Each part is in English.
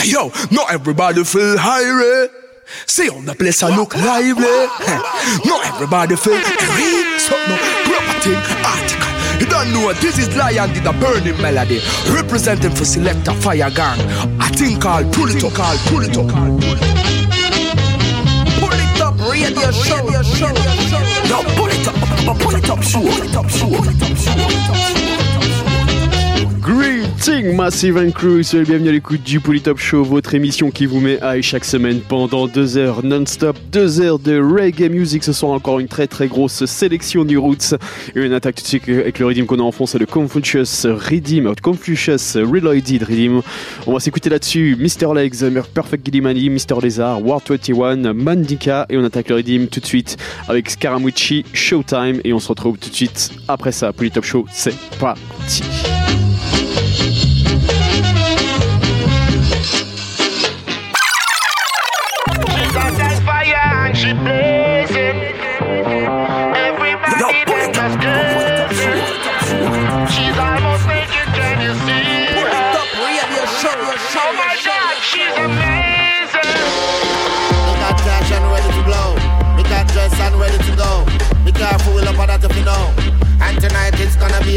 Hey, yo, not everybody feel hungry. See on the place I look lively. not everybody feel hungry. So no property article. You don't know this is Lion did a burning melody representing for Selector Fire Gang. I think I'll pull it up, I'll pull it up, I'll pull it up. Radio show, radio show. No, pull it up, pull it up, show, pull it up, up, show, pull Greeting Massive and Crew, soyez bienvenue à l'écoute du Polytop Show, votre émission qui vous met high chaque semaine pendant deux heures non-stop, deux heures de reggae music. Ce soir encore une très très grosse sélection du Roots une attaque tout de suite avec le rythme qu'on a en c'est le Confucius Redeem, Confucius Reloaded Redeem. On va s'écouter là-dessus Mr. Legs, Perfect Gillimani, Mr. Lézard, War 21, Mandika et on attaque le Redeem tout de suite avec Scaramucci, Showtime et on se retrouve tout de suite après ça. Polytop Show, c'est parti.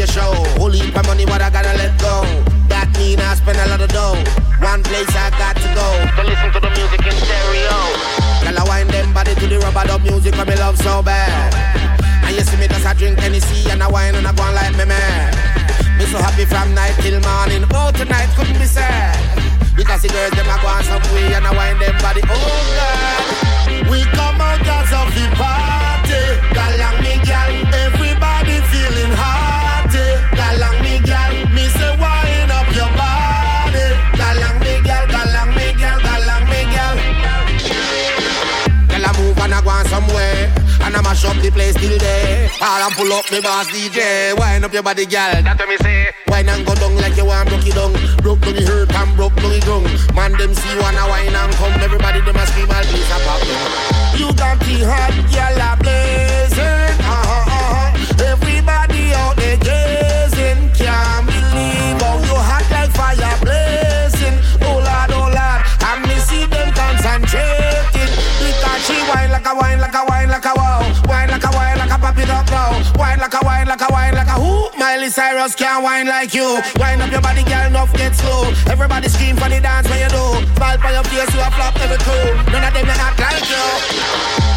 A show. Holy heap of money, what I gotta let go. That mean I spend a lot of dough. One place I got to go. To listen to the music in stereo. Girl, I wind them body to the rubber dub music, but me love so bad. And you see me just a drink Tennessee and I wine and I go on like me man. Me so happy from night till morning. Oh, tonight couldn't be sad. Because the girls them a go on some way and I wind them body. Oh God, we come out as of the party. Galang And I mash up the place till day. All and pull up me boss DJ. Wind up your body, girl. That's what me say. Wine and go down like you want broke it down. Broke down the hurt and broke down the ground. Man, them see one a wine and come. Everybody them a scream and piece a pop down. You got the hot girl a blazing. Uh-huh, uh-huh. Everybody out there gazing. Can't believe how you hot like fire blazing. Oh Lord, oh Lord. And me see them concentrating. Because she wine like a wine, like pop it up now. Wine like a wine, like a wine, like a who? Miley Cyrus can't wine like you. Wine up your body, girl, enough get slow. Everybody scream for the dance when you do. Smile for your face, you a flop every crew. None of them they act like you.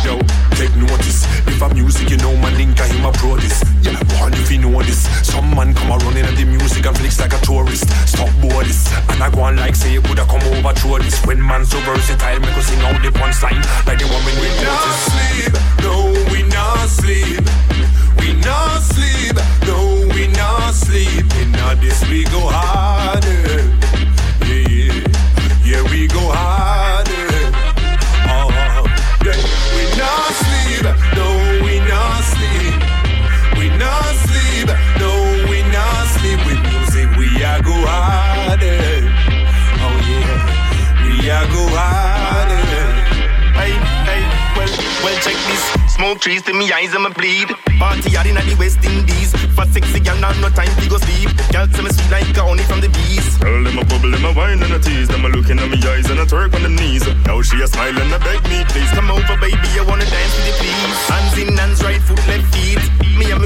Yo, take notice. If I'm music, you know my link, I him a pro this. Yeah, one if you know this. Some man come a running at the music and flex like a tourist. Stop board this. And I go on like say coulda come over through this. When man so versatile, make us sing out the punchline like the one when we not sleep. No, we not sleep. We not sleep. No, we not sleep. In this we go harder. Yeah, yeah. Yeah, we go harder. Harder. Eh. Oh yeah, we are go harder. Eh. Hey, hey, well, check this. Smoke trees to me eyes and me bleed. Party yard inna the West Indies. For sexy girl, now no time to go sleep. Girl, tell me sweet like a honey from the bees. Girl, them a bubble, them a wine and a tease. Them a looking at me eyes and a twerk on the knees. Now she a smile and a beg me, please. Come over, baby, I wanna dance with you, please. Hands in, hands right, foot left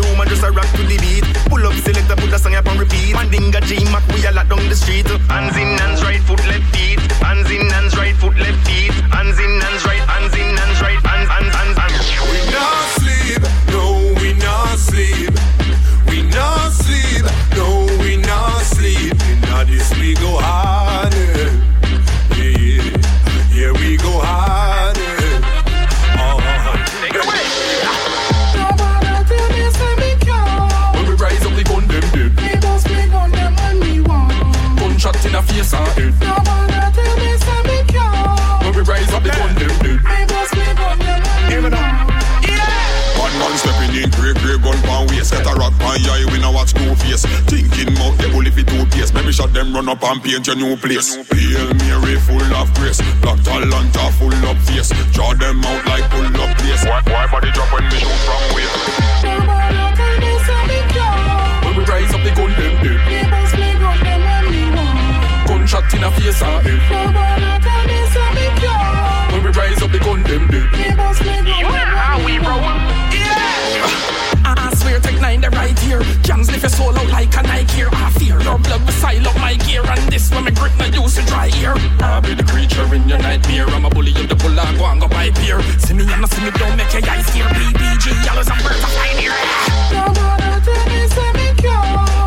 me woman just a rock to the beat. Pull up, select, put a song up on repeat. Mandinga, J Mac, we a lot down the street. Hands in, hands right, foot left feet. Face Thinking mouth, they bully fi two pace Maybe shot them run up and paint your new place. Hail Mary full of grace. Black Talanta full of face. Draw them out like pull up place. Why, why body drop when me shoot from way When we rise up, the gun them dead. Gunshot in the face ah, eh. and head. If you soul out like a Nike I fear your blood beside up my gear. And this when me grip, no use to dry ear. I'll be the creature in your nightmare. I'm a bully of the bull, I go and go by beer. See me and I see me, don't make your eyes here. BBG, yellows and birds are flying here. Don't wanna tell me, say me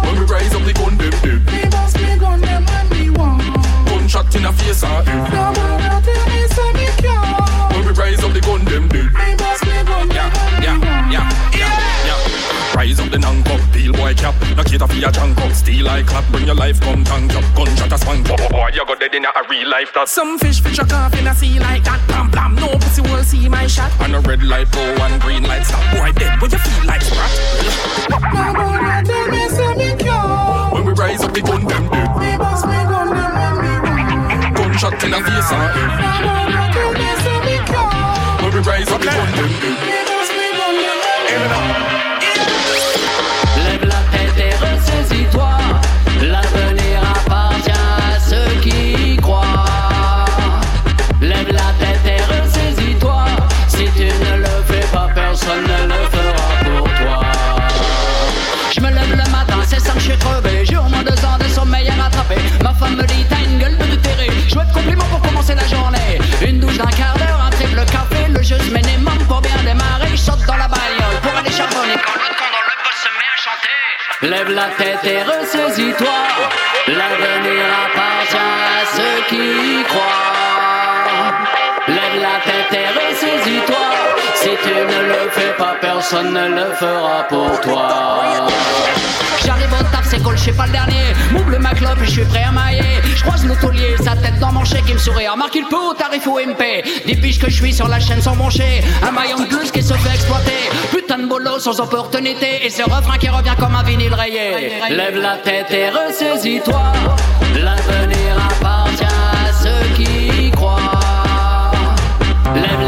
When we rise up, the gun, dip, dip. We must be gun, them and we want. Gunshot in the face, ah. be a junk up. Steal I clap when your life come tank up. Gunshot a spank up. Boy, you got dead in a real life that. Some fish fish a carp in a sea like that. Blam blam, no pussy will see my shot. And a red light go and green light stop. Boy, dead when you feel like sprat. no more than them is me cure. When we rise up, we gun them dead. We bust we gun them when we run. Gunshot in a face and head. No more than them me cure. When we rise up, we gun them dead. We bust we gun them when we run. Lève la tête et ressaisis-toi. L'avenir appartient à ceux qui croient. Lève la tête et ressaisis-toi. Si tu ne fais pas, personne ne le fera pour toi. J'arrive au taf, c'est cool, je pas le dernier. M'ouvre ma clope et je suis prêt à mailler. Je croise le sa tête dans mon chèque, il me sourit. Remarque, il peut, tarif ou MP. Des que je suis sur la chaîne sans brancher. Un maillon de plus qui se fait exploiter. Putain de boulot sans opportunité. Et ce refrain qui revient comme un vinyle rayé. Lève la tête et ressaisis-toi. L'avenir appartient à ceux qui y croient. Lève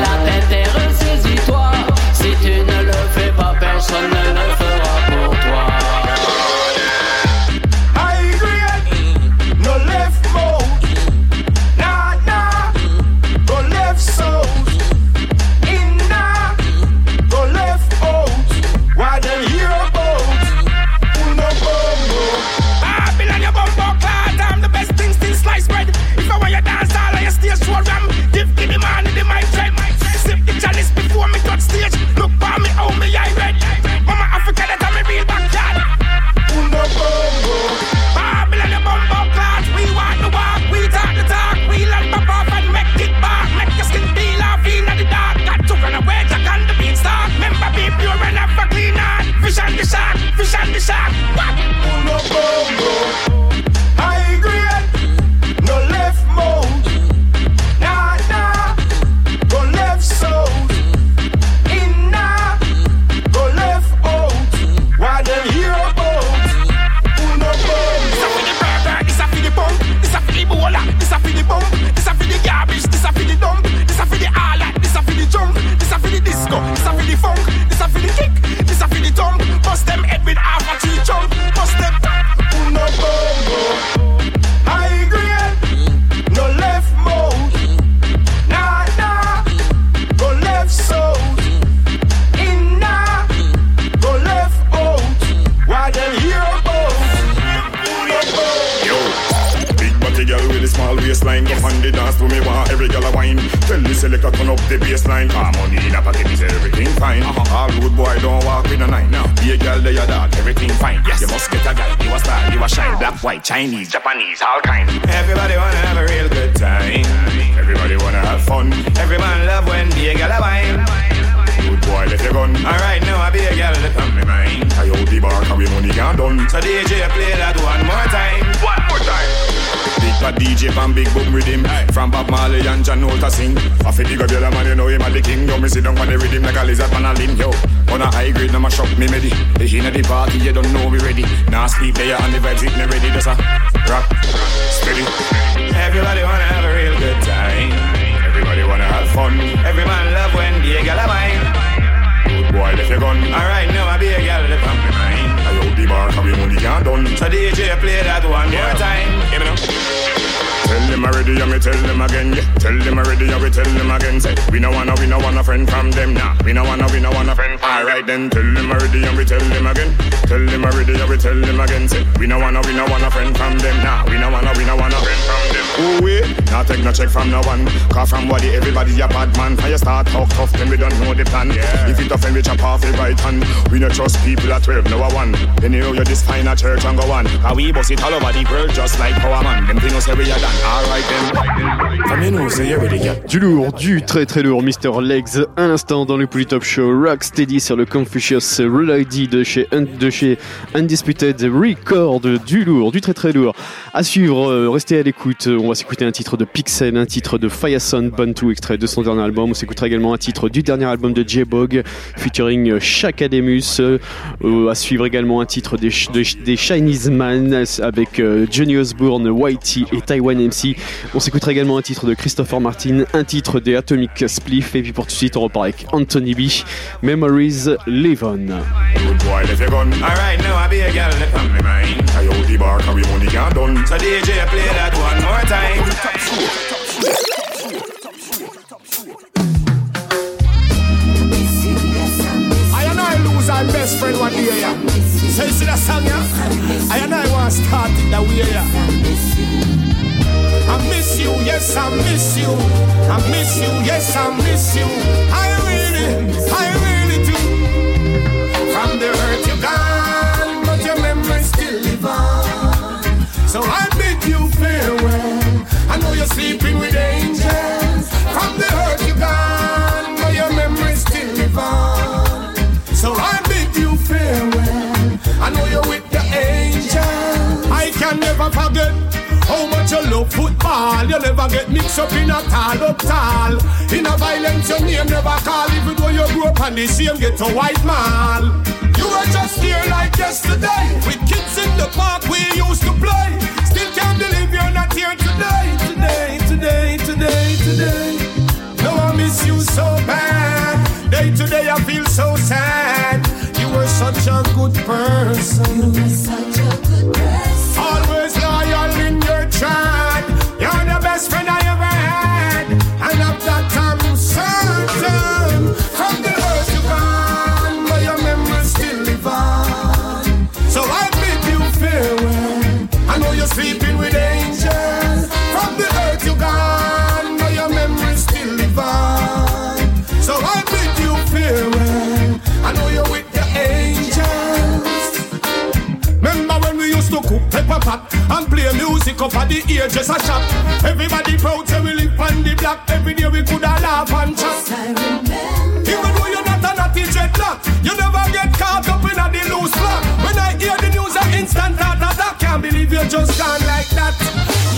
Du lourd, du très très lourd, Mr. Legs, à l'instant dans le Polytop Show, Rocksteady sur le Confucius Real ID de chez, Un- de chez Undisputed Record, du lourd, du très très lourd. À suivre, euh, restez à l'écoute, on va s'écouter un titre de Pixel, un titre de Fireson Bantu, extrait de son dernier album, on s'écoutera également un titre du dernier album de J-Bog, featuring Shakademus, euh, euh, à suivre également un titre des, Ch- de- des Chinese Man avec euh, Johnny Osbourne, Whitey et Taiwan MC. On s'écoutera également un titre de Christopher Martin, un titre des Atomic Spliff, et puis pour tout de suite, on repart avec Anthony B, Memories Live. So DJ play that one more time. I and I lose our best friend one day, yeah. So you see that song, yeah? I and I want to start it that way, yeah. I miss you, yes, I miss you. I miss you, yes, I miss you. Forget. How much you love football? You never get mixed up in a tall up tall. In a violence your name never call. Even though you grew up on the same ghetto white mall. You were just here like yesterday. With kids in the park we used to play. Still can't believe you're not here today. Today, today, today, today. No, I miss you so bad. Day to day I feel so sad. You were such a good person. You were such a good person play music up at the ear just a shop. Everybody proud say we live on the block. Every day we coulda laugh and chat. Even though you're not a naughty dreadlock, you never get caught up in a the loose block. When I hear the news, I instant heart attack. Can't believe you just gone like that.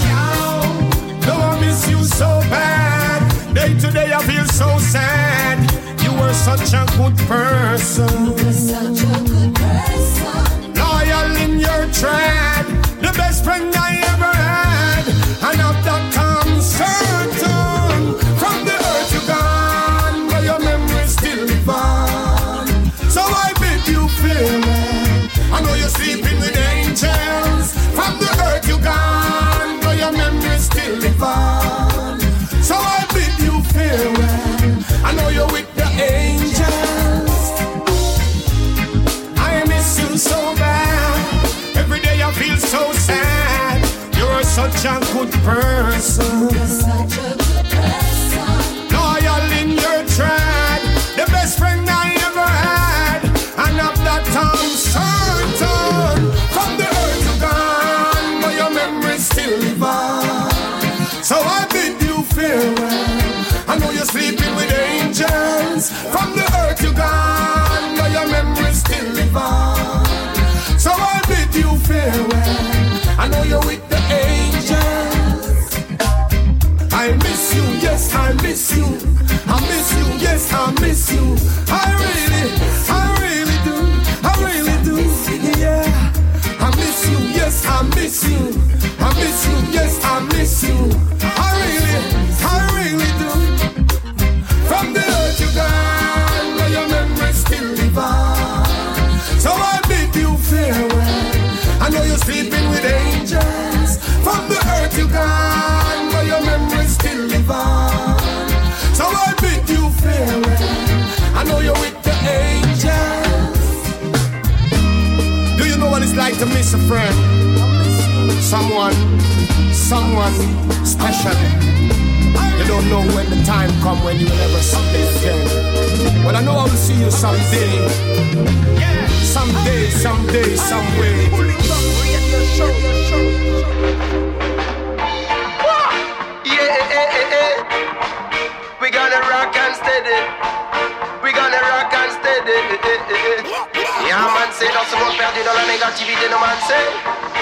Yow. Though I miss you so bad, day to day I feel so sad. You were such a good person. You were such a good person. Loyal in your tread, the best friend I ever had. And of that I'm certain. From the earth you gone, but your memory still live on. So I bid you farewell. I know you're sleeping with angels. From the earth you gone, but your memory still live on. You're such a good person. Loyal in your tread. The best friend I ever had. And of that I'm certain. From the earth you gone, but your memory still live on. So I bid you farewell. I know you're sleeping with angels. From the earth you gone, but your memory still live on. Miss you. I miss you, yes, I miss you. I really, I really do. I really do. Yeah. I miss you, yes, I miss you. I miss you, yes, I miss you. I really, I really do. From the earth you gone, but your memory still live on. So I bid you farewell. I know you're sleeping miss a friend, someone, someone special. You don't know when the time come when you will ever see me again. But I know I will see you someday. Someday, someday, someway. We gonna rock and steady. We gonna rock and steady. C'est dans ce monde perdu dans la négativité, no man,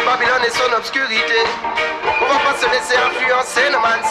Babylone et son obscurité. On va pas se laisser influencer, no man,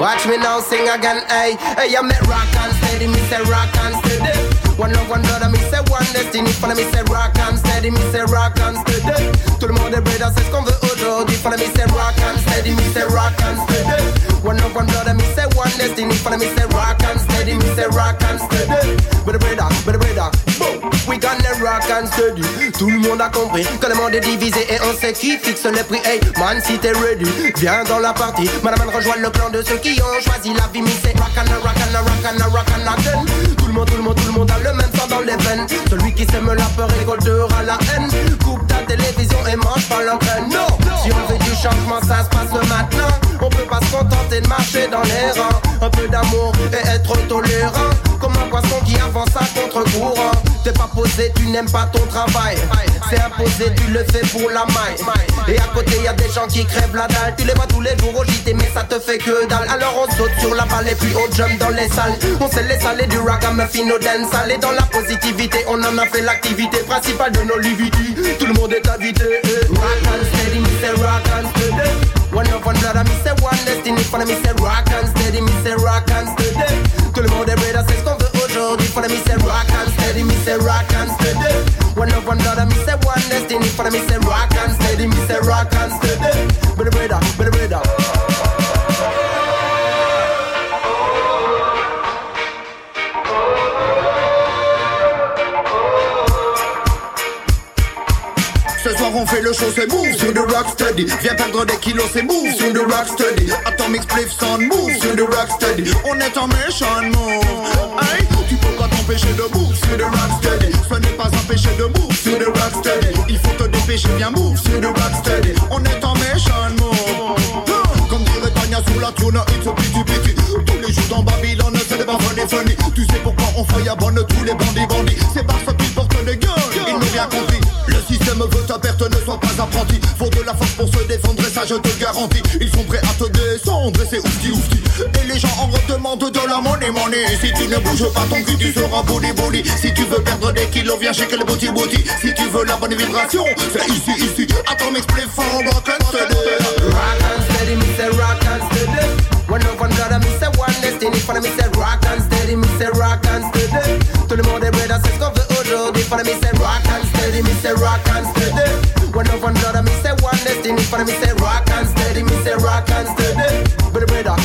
Watch me now sing again, hey. Hey, I met rock and steady, me say rock and steady. One love, one brother, me say one destiny. Follow me, say rock and steady, me say rock and steady. Tout le monde est brother, c'est ce qu'on veut aujourd'hui. Follow me, say rock and steady, me say rock and steady. One love, one brother, me say one destiny. Follow me, say rock and steady, me say rock and steady. But the brother, but the brother, boom. We gonna rock and steady. Tout le monde a compris que le monde est divisé et on sait qui fixe les prix. Hey, man, si t'es ready, viens dans la partie. Madame, rejoint le plan de ceux qui ont choisi la vie. Mais c'est rock and rock and rock and rock and again. Tout le monde, tout le monde, tout le monde a le même sang dans les veines. Celui qui sème la peur récoltera la haine. Coupe ta télévision et mange pas l'entraîne. Non, si on veut du changement, ça se passe maintenant. On peut pas se contenter de marcher dans rangs. Un peu d'amour et être tolérant. Comme un poisson qui avance à contre-courant. T'es pas posé, tu n'aimes pas ton travail. C'est imposé, tu le fais pour la maille. Et à côté, y a des gens qui crèvent la dalle. Tu les vois tous les jours au JT, mais ça te fait que dalle. Alors on saute sur la balle et puis on jump dans les salles. On sait les salés du ragamuffin au dance. Aller dans la positivité, on en a fait l'activité principale de nos livités. Tout le monde est invité. eh. Rock and steady, say rock and steady. One of one brother, me say one destiny. Follow me say rock and steady, me say rock and steady. Tout le monde est brother, c'est ce qu'on veut aujourd'hui. Follow me say rock and steady, me say rock and steady. One of one brother, me say one destiny. Follow me say rock and steady, me say rock and steady. But the brother, but the brother. On fait le show, c'est move sur the rock steady. Viens perdre des kilos, c'est move sur the rock steady. Atomic spliff sound move sur the rock steady. On est en méchant move. Hey, tu peux pas t'empêcher de move sur the rock steady. Ce n'est pas empêché de move sur the rock steady. Il faut te dépêcher, viens move sur the rock steady. On est en méchant move. Comme dirait Tania sur la tourne, it's a pity pity. Tous les jours dans Babylone, c'est des funny funny. Tu sais pourquoi on feuillabonne tous les bandits bandits. Perte, ne sois pas apprenti. Faut de la force pour se défendre, et ça je te garantis. Ils sont prêts à te descendre, et c'est oufti oufti. Et les gens en redemandent de la money money. Si tu ne bouges pas ton cul, tu seras body body. Si tu veux perdre des kilos, viens chez le booty booty. Si tu veux la bonne vibration, c'est ici, ici. Attends, m'explique, fort, rock and steady. Rock and steady, me rock and steady. One of one brother, me say one destiny. Follow me say rock and steady, me rock and steady. Tout le monde est brother, c'est ce Follow me say rock and steady, me say rock and steady. One of one brother, me say one destiny. Follow me say rock and steady, me say rock and steady. But brother,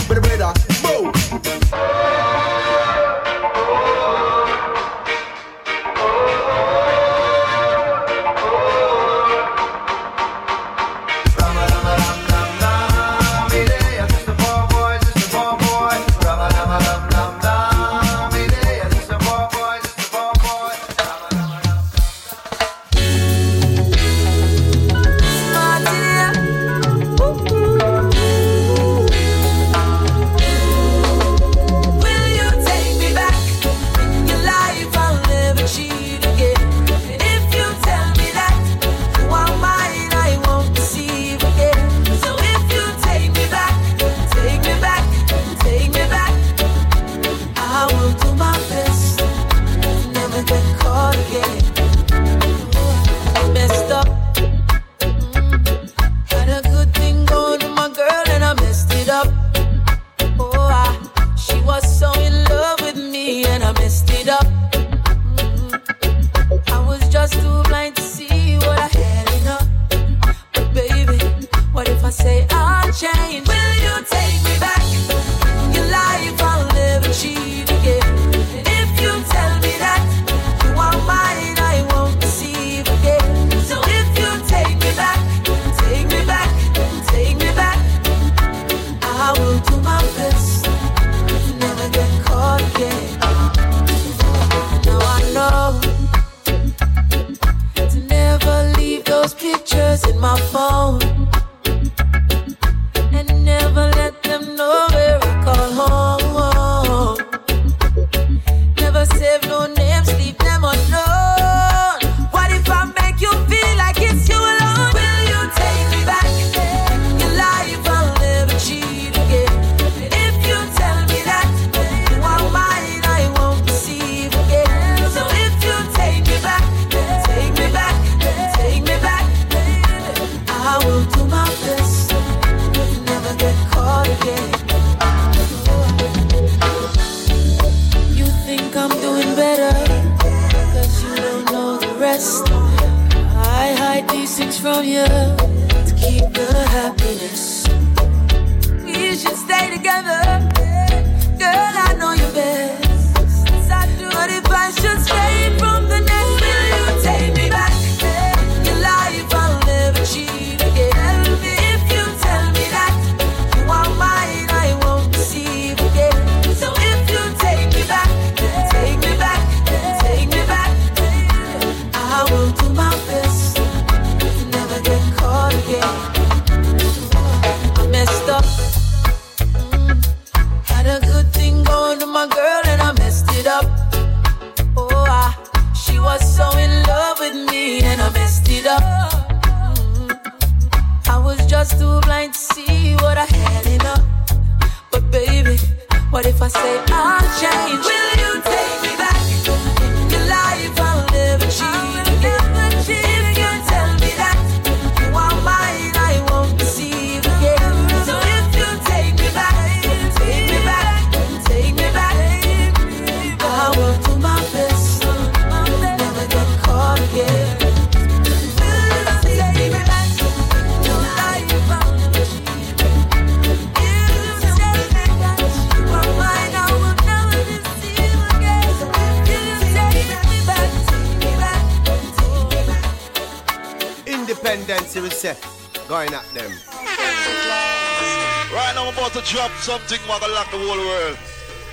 something what gonna lock the whole world.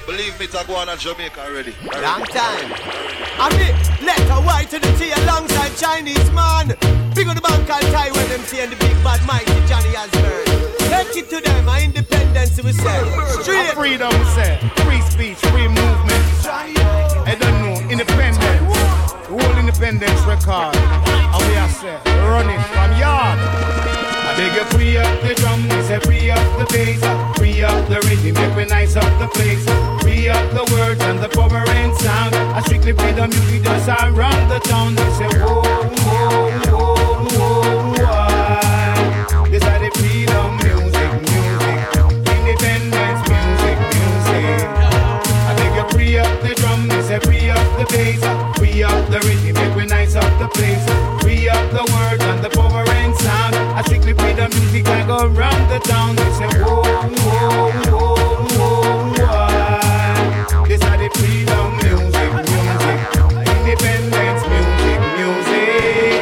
Believe me, Taguan and Jamaica already. Long time. I mean, let a white to the tea alongside Chinese man. Big on the bank and tie when them see and the big bad mighty Johnny Osbourne. Take it to them, our independence we say. Straight. Our freedom we say. Free speech, free movement. I don't know, independence. The whole independence record. And we are say, run it from yard. Beg you free up the drum, we say free up the bass, free up the rhythm, make we nice up the place. Free up the words and the power and sound. I strictly play the music just around the town. They say whoa, whoa, whoa, whoa, whoa. This is the freedom music, music, independence music, music. I beg you free up the drum, they say free up the bass, free up the rhythm, make we nice up the place. Free up the music I go round the town. They say whoa, whoa, whoa, whoa, whoa. This is the freedom music, music, independence music, music.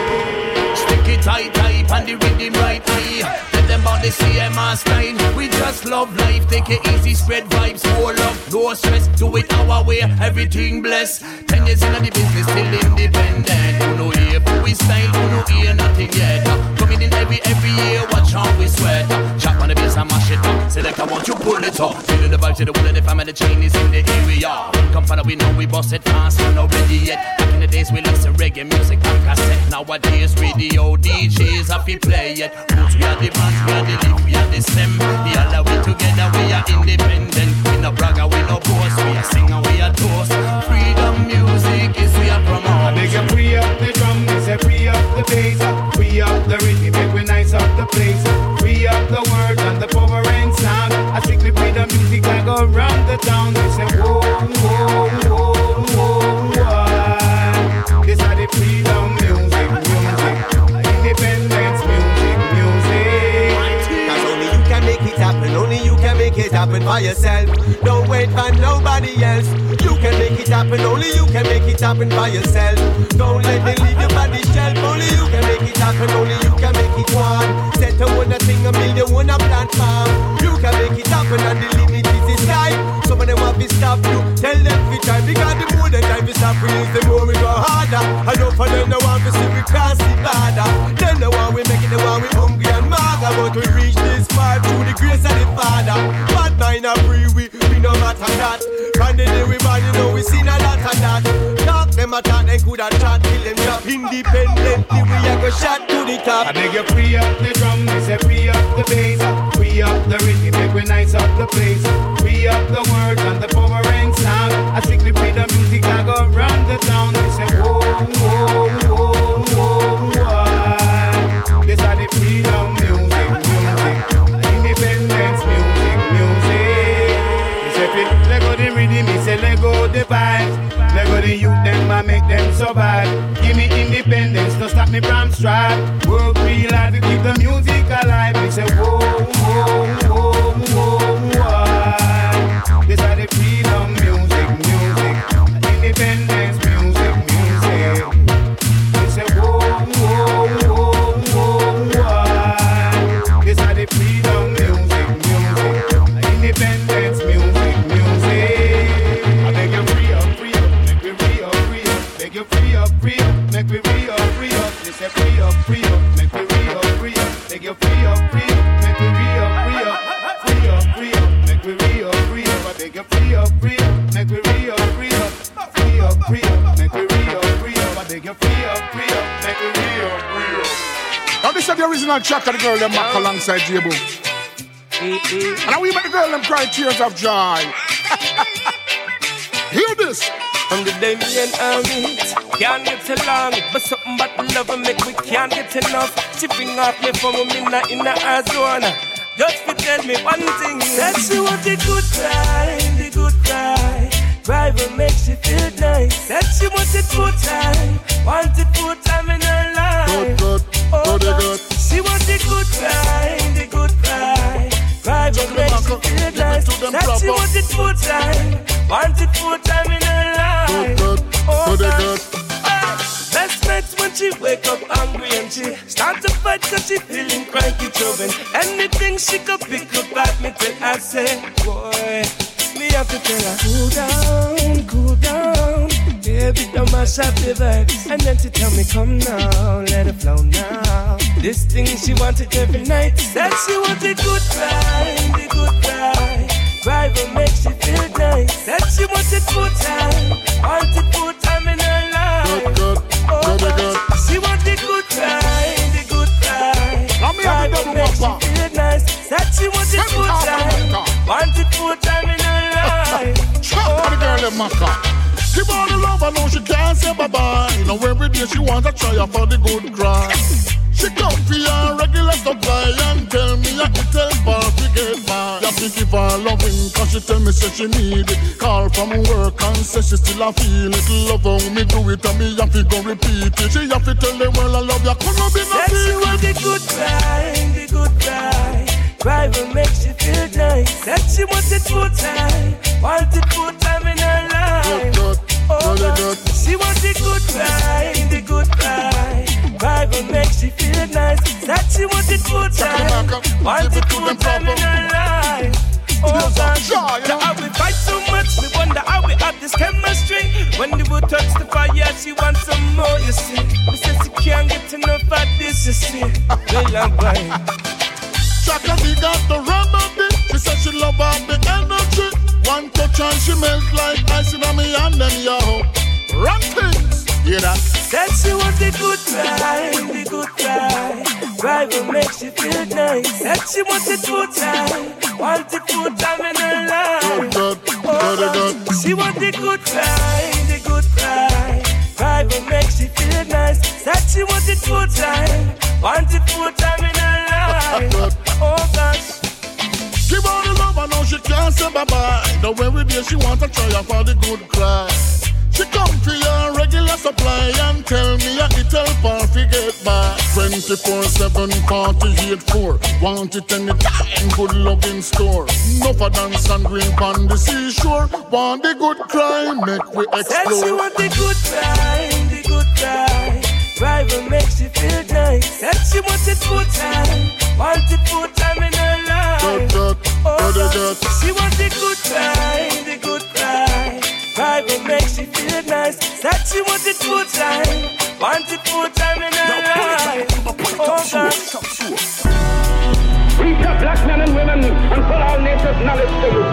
Stick it tight, tight, and the rhythm right high. Let them on the CMR style. We just love life, take it easy, spread vibes, love, no stress. Do it our way, everything blessed. Ten years in the business, still independent. Who know here for we style, who know here nothing yet. Coming in every every year, watch how we sweat. Chop on the bass mash it up. Select, I want you pull it up. Feeling the vibe to the will of the family, the chain is in the area. Come follow, we know we bust it fast, not ready yet. Back in the days, we listen reggae music on cassette. Nowadays, radio DJs have to play it. Roots, we are the bands, we are the leaf, we are the stem. The other way together, we are independent. We no bragger, we no boast. We are singer, we are toast. Freedom music is we are promote. I beg you free up the drum, they say free up the bass, free up the rhythm, make we nice up the place. Free up the words and the power and sound. I strictly play the music I go round the town. They say whoa, whoa, whoa, whoa, whoa. This is the freedom music, music, independence music, music. Cause only you can make it happen, only you can make it happen by yourself. Don't wait for nobody else happen. Only you can make it happen by yourself. Don't let me leave your body shell. Only you can make it happen. Only you can make it one. Set a one thing, a million one a plant farm. You can make it happen, and the limit is the sky. Some of them want to stop you. Tell them we try because the more the time we stop, we use the more we go harder. I know for them they want to see we cross the border. Them the one we make it, the one we hungry and mad. but we reach this far through the grace of the Father. Bad mind are free, we that. From the day we born, you know we seen a lot of that. Talk them a talk, they coulda chat till them drop. Independently, we a go shot to the top. I beg you free up the drum, me say free up the bass, free up the rhythm, make we nice up the place. Free up the words and the power and sound. I strictly play the music, I go round the town. They say whoa, whoa, Make them survive. Give me independence, don't stop me from strive. Work real hard to keep the music this is the original track the girl them back alongside J-Boo. And we make the girl them cry tears of joy. Hear this. From the Damien Army. Can't get along, but something the love and make we can't get enough. Chipping off me from a minute in the Arizona. Just to tell me one thing. That she want the good time, the good cry. Driver makes you feel nice. That she want it full time, want it full time in her life. Good, good, oh, good, good. She want the good cry, the good cry. Driver makes you feel nice. That she want it full time, want it full time in her life. Good, good, Oh, good. Best nights when she wake up hungry and she start to fight cause she feeling cranky children. Anything she could pick up at me till I say, boy, me have to tell her, cool down, cool down. Baby, don't mash up the vibes. And then she tell me, come now, let it flow now. This thing she wanted every night. Said she wanted good time, the good time. Driver makes you feel nice. Said she wanted full time, wanted full time in her life. Good, good, Oh, good, good. She want the good cry, the good cry. Now me have the Driver double makes you whopper. feel nice. Said she want it full time, want it full time in her life. Chop the oh, girl them maca. Give all the love, I know she can't say bye-bye. Now every day she wants to try for the good cry. She come for your regular supply and tell me I can tell her to get by. You have to give her loving cause she tell me say she need it. Call from work and say she still a feel it. Love how me do it and me have to go repeat it. She have to tell the world I love you. Could not be no she want the good cry, the good cry. Driver makes you feel nice. Said she want it full time, want it full Oh, good, God. good. She want the good cry, the good cry. Driver makes you feel nice. Said she want it full time, want it full time in her life. Oh gosh, the how we fight so much, we wonder how we have this chemistry. When the wood touch the fire, she wants some more, you see. We said she can't get enough of this, you see. Well, I'm going. Chaka we got the remedy. She said she love all the energy. One touch and she melt like ice in me and then yo. Run things, hear that? Said she want the good cry, the good cry. Driver makes you feel nice. Said she want it full time, want it full time in her life. Good, Oh, good, good. She want the good cry, the good cry. Driver makes you feel nice. Said she want it full time, want it full time in her life. Oh gosh. Give her love, know she can't say bye-bye. The way we day she want to try her for the good cry. She come for your regular supply and tell me I can help her forget by 24 7 48 4 Want it anytime, good love in store No for dance and green on the seashore Want the good cry, make we Said she want the good cry, the good cry. Driver makes you feel nice. Said she want it full time, want it full time life. Good, good, good, good. She want the good time, the good cry. Driver makes you feel nice. That she wants it full time, want it full time in her life. Oh God. Reach up, black men and women, and put all nature's knowledge to you.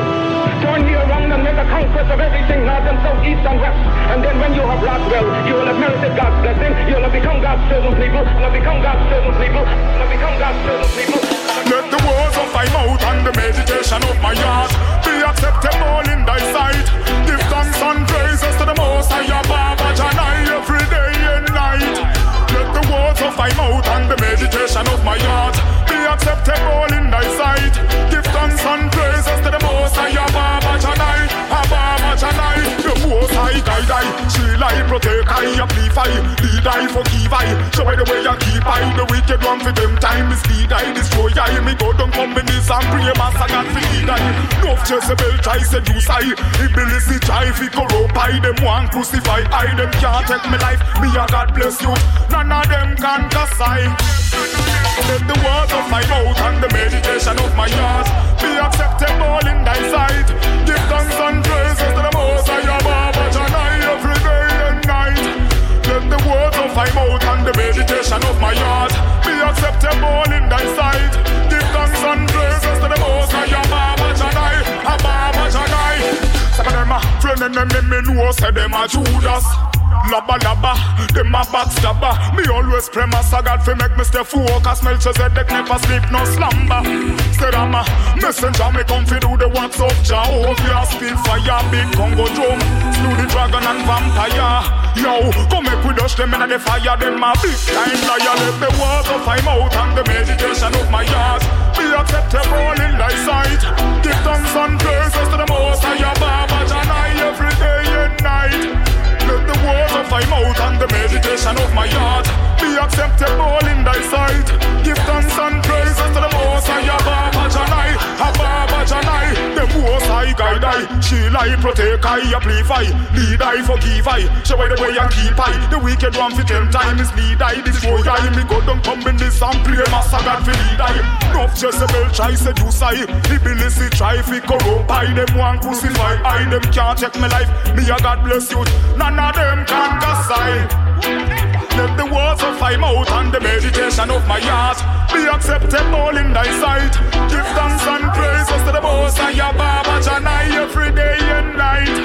Turn you around and make a conquest of everything, north and south, east and west. And then when you have wrought well, you will have merited God's blessing. You will have become God's chosen people. You will have become God's chosen people. You will have become God's chosen people. Let the words of my mouth and the meditation of my heart be acceptable in thy sight. Give thanks and praises to the Most High, Baba Janai, every day and night. Let the words of my mouth and the meditation of my heart acceptable in thy sight. Give thanks and praises to the Most High, Baba Janai, Baba Janai, the Most High guide I, shield I, protect I, amplify, lead I, forgive I, show I the way I keep I, the wicked one for them time is lead I, destroy I, me go down companies and pray master God for lead I, no Jezebel try seduce I, Iblis try fi corrupt I, them want crucify I, them can't take me life, me a God bless you, none of them can cuss I. Let the words of my mouth and the meditation of my heart be acceptable in thy sight. Give thanks and praises to the Most High, every day and night. Let the words of my mouth and the meditation of my heart be acceptable in thy sight. Give thanks and praises to the Most High. Some of them a friend and them, know say them Judas. Labba labba, them a backstabber Me always pray my God fi make me stay focused. Melchizedek never sleep no slumber. Said I'm a messenger, me come fi do the works of Jehovah. Spit fire, big Congo drum. Slew the dragon and vampire. Yo, come make we dash them in the fire. Them a big time liar. Let the words of my mouth and the meditation of my heart. Be acceptable in thy sight. Give thanks and praises to the most high Baba Janai every day of my mouth and the meditation of my heart be acceptable in thy sight. Give thanks and praises to the Most High, Baba Janai. The Most High guide I, shield I, protect I, amplify, lead I, forgive I, show I the way I keep I. The wicked one fit them time is lead I, destroy I. Me go down come in this and pray, Master God for lead I. No Jezebel try seduce I, Iblis try fi corrupt I. Them want crucify I, them can't take my life. Me a God bless you, none of them can cast I. Let the words of my mouth and the meditation of my heart be acceptable in thy sight. Give thanks and praises to the Most High, Baba Janai, every day and night.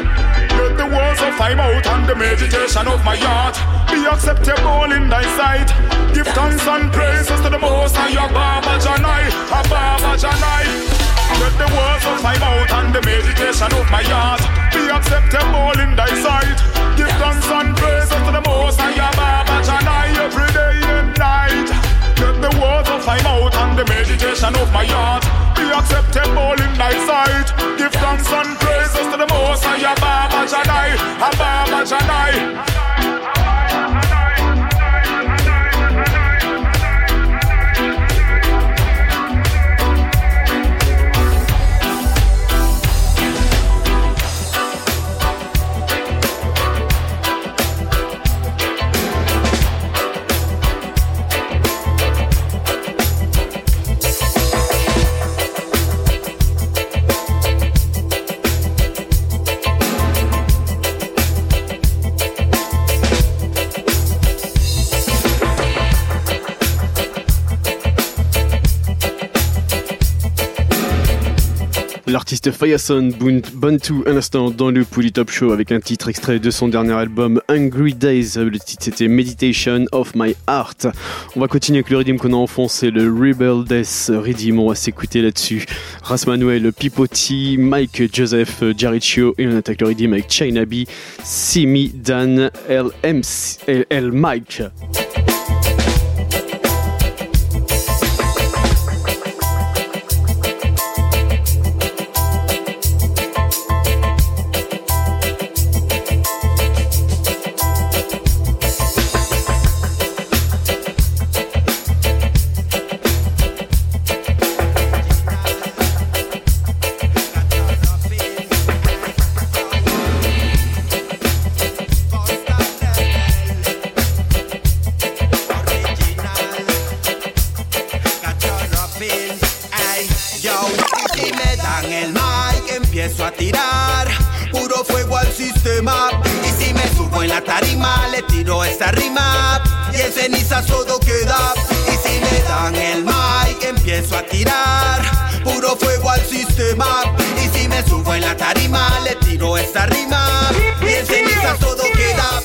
Let the words of my mouth and the meditation of my heart be acceptable in thy sight. Give thanks and praises to the Most High, Baba Janai, Baba Janai. Let the words of my mouth and the meditation of my heart be acceptable in thy sight. Give thanks and praise to the Most High, Baba Janai, every day and night. Let the words of my mouth and the meditation of my heart be acceptable in thy sight. Give thanks and praises to the Most High, Baba Janai, Baba Janai. L'artiste Fayason Bantu un instant dans le Top Show avec un titre extrait de son dernier album Hungry Days. Le titre c'était Meditation of My Heart. On va continuer avec le rythme qu'on a enfoncé, le Rebel Death Rhythm. On va s'écouter là-dessus. Ras Manuel, Pipoti, Mike Joseph, Jariccio et on attaque le rythme avec China Simi, Dan, LM, L Mike. Le tiro esta rima y en cenizas todo queda. Y si me dan el mic, empiezo a tirar puro fuego al sistema. Y si me subo en la tarima, le tiro esta rima y en cenizas todo queda.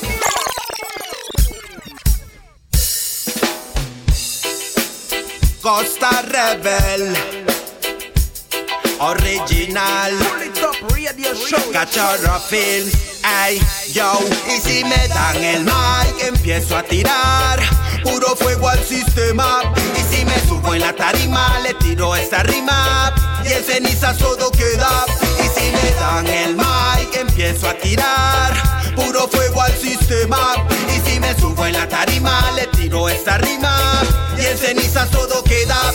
Costa Rebel Original. Cachorro Films Ey, yo. Y si me dan el mic Empiezo a tirar Puro fuego al sistema. Y si me subo en la tarima Le tiro esta rima. Y en cenizas todo queda. Y si me dan el mic Empiezo a tirar Puro fuego al sistema. Y si me subo en la tarima Le tiro esta rima. Y en cenizas todo queda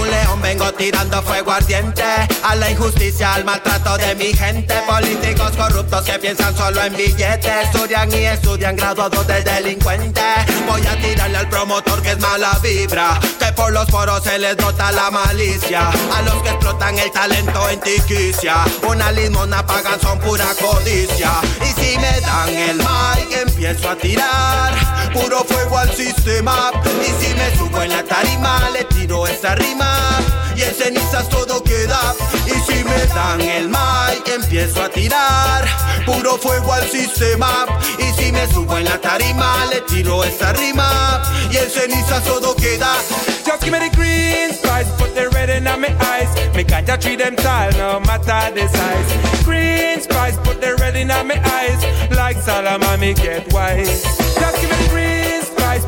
Un león vengo tirando fuego ardiente A la injusticia, al maltrato de mi gente. Políticos corruptos que piensan solo en billetes Estudian y estudian graduados de delincuente. Voy a tirarle al promotor que es mala vibra Que por los poros se les nota la malicia. A los que explotan el talento en tiquicia Una limona pagan son pura codicia. Y si me dan el mic empiezo a tirar Puro fuego al sistema. Y si me subo en la tarima le tiro esta rima Y en cenizas todo queda Y si me dan el mic empiezo a tirar Puro fuego al sistema Y si me subo en la tarima le tiro esta rima Y en cenizas todo queda Just give me the green spice, put the red in my eyes. Me ganja treat them tall, no matter the size. Green spice, put the red in my eyes. Like Solomon, me get wise. Just give me the green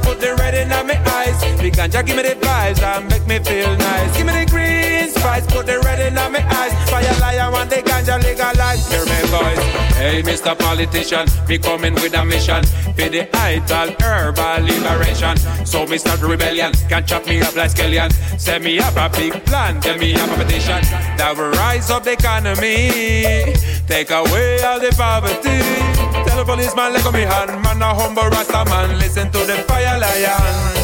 put the red in my eyes. The ganja give me the vibes and make me feel nice. Give me the green spice, put the red in my eyes. Fire lion want the ganja legalize. Hear me voice. Hey, Mr. Politician, be coming with a mission for the ital herbal liberation. So, Mr. Rebellion, can't chop me up like Skellion. Send me up a big plan, tell me have a petition. That will rise up the economy, take away all the poverty. Tell policeman, let go me hand, man, a humble rasta man. Listen to the fire lion.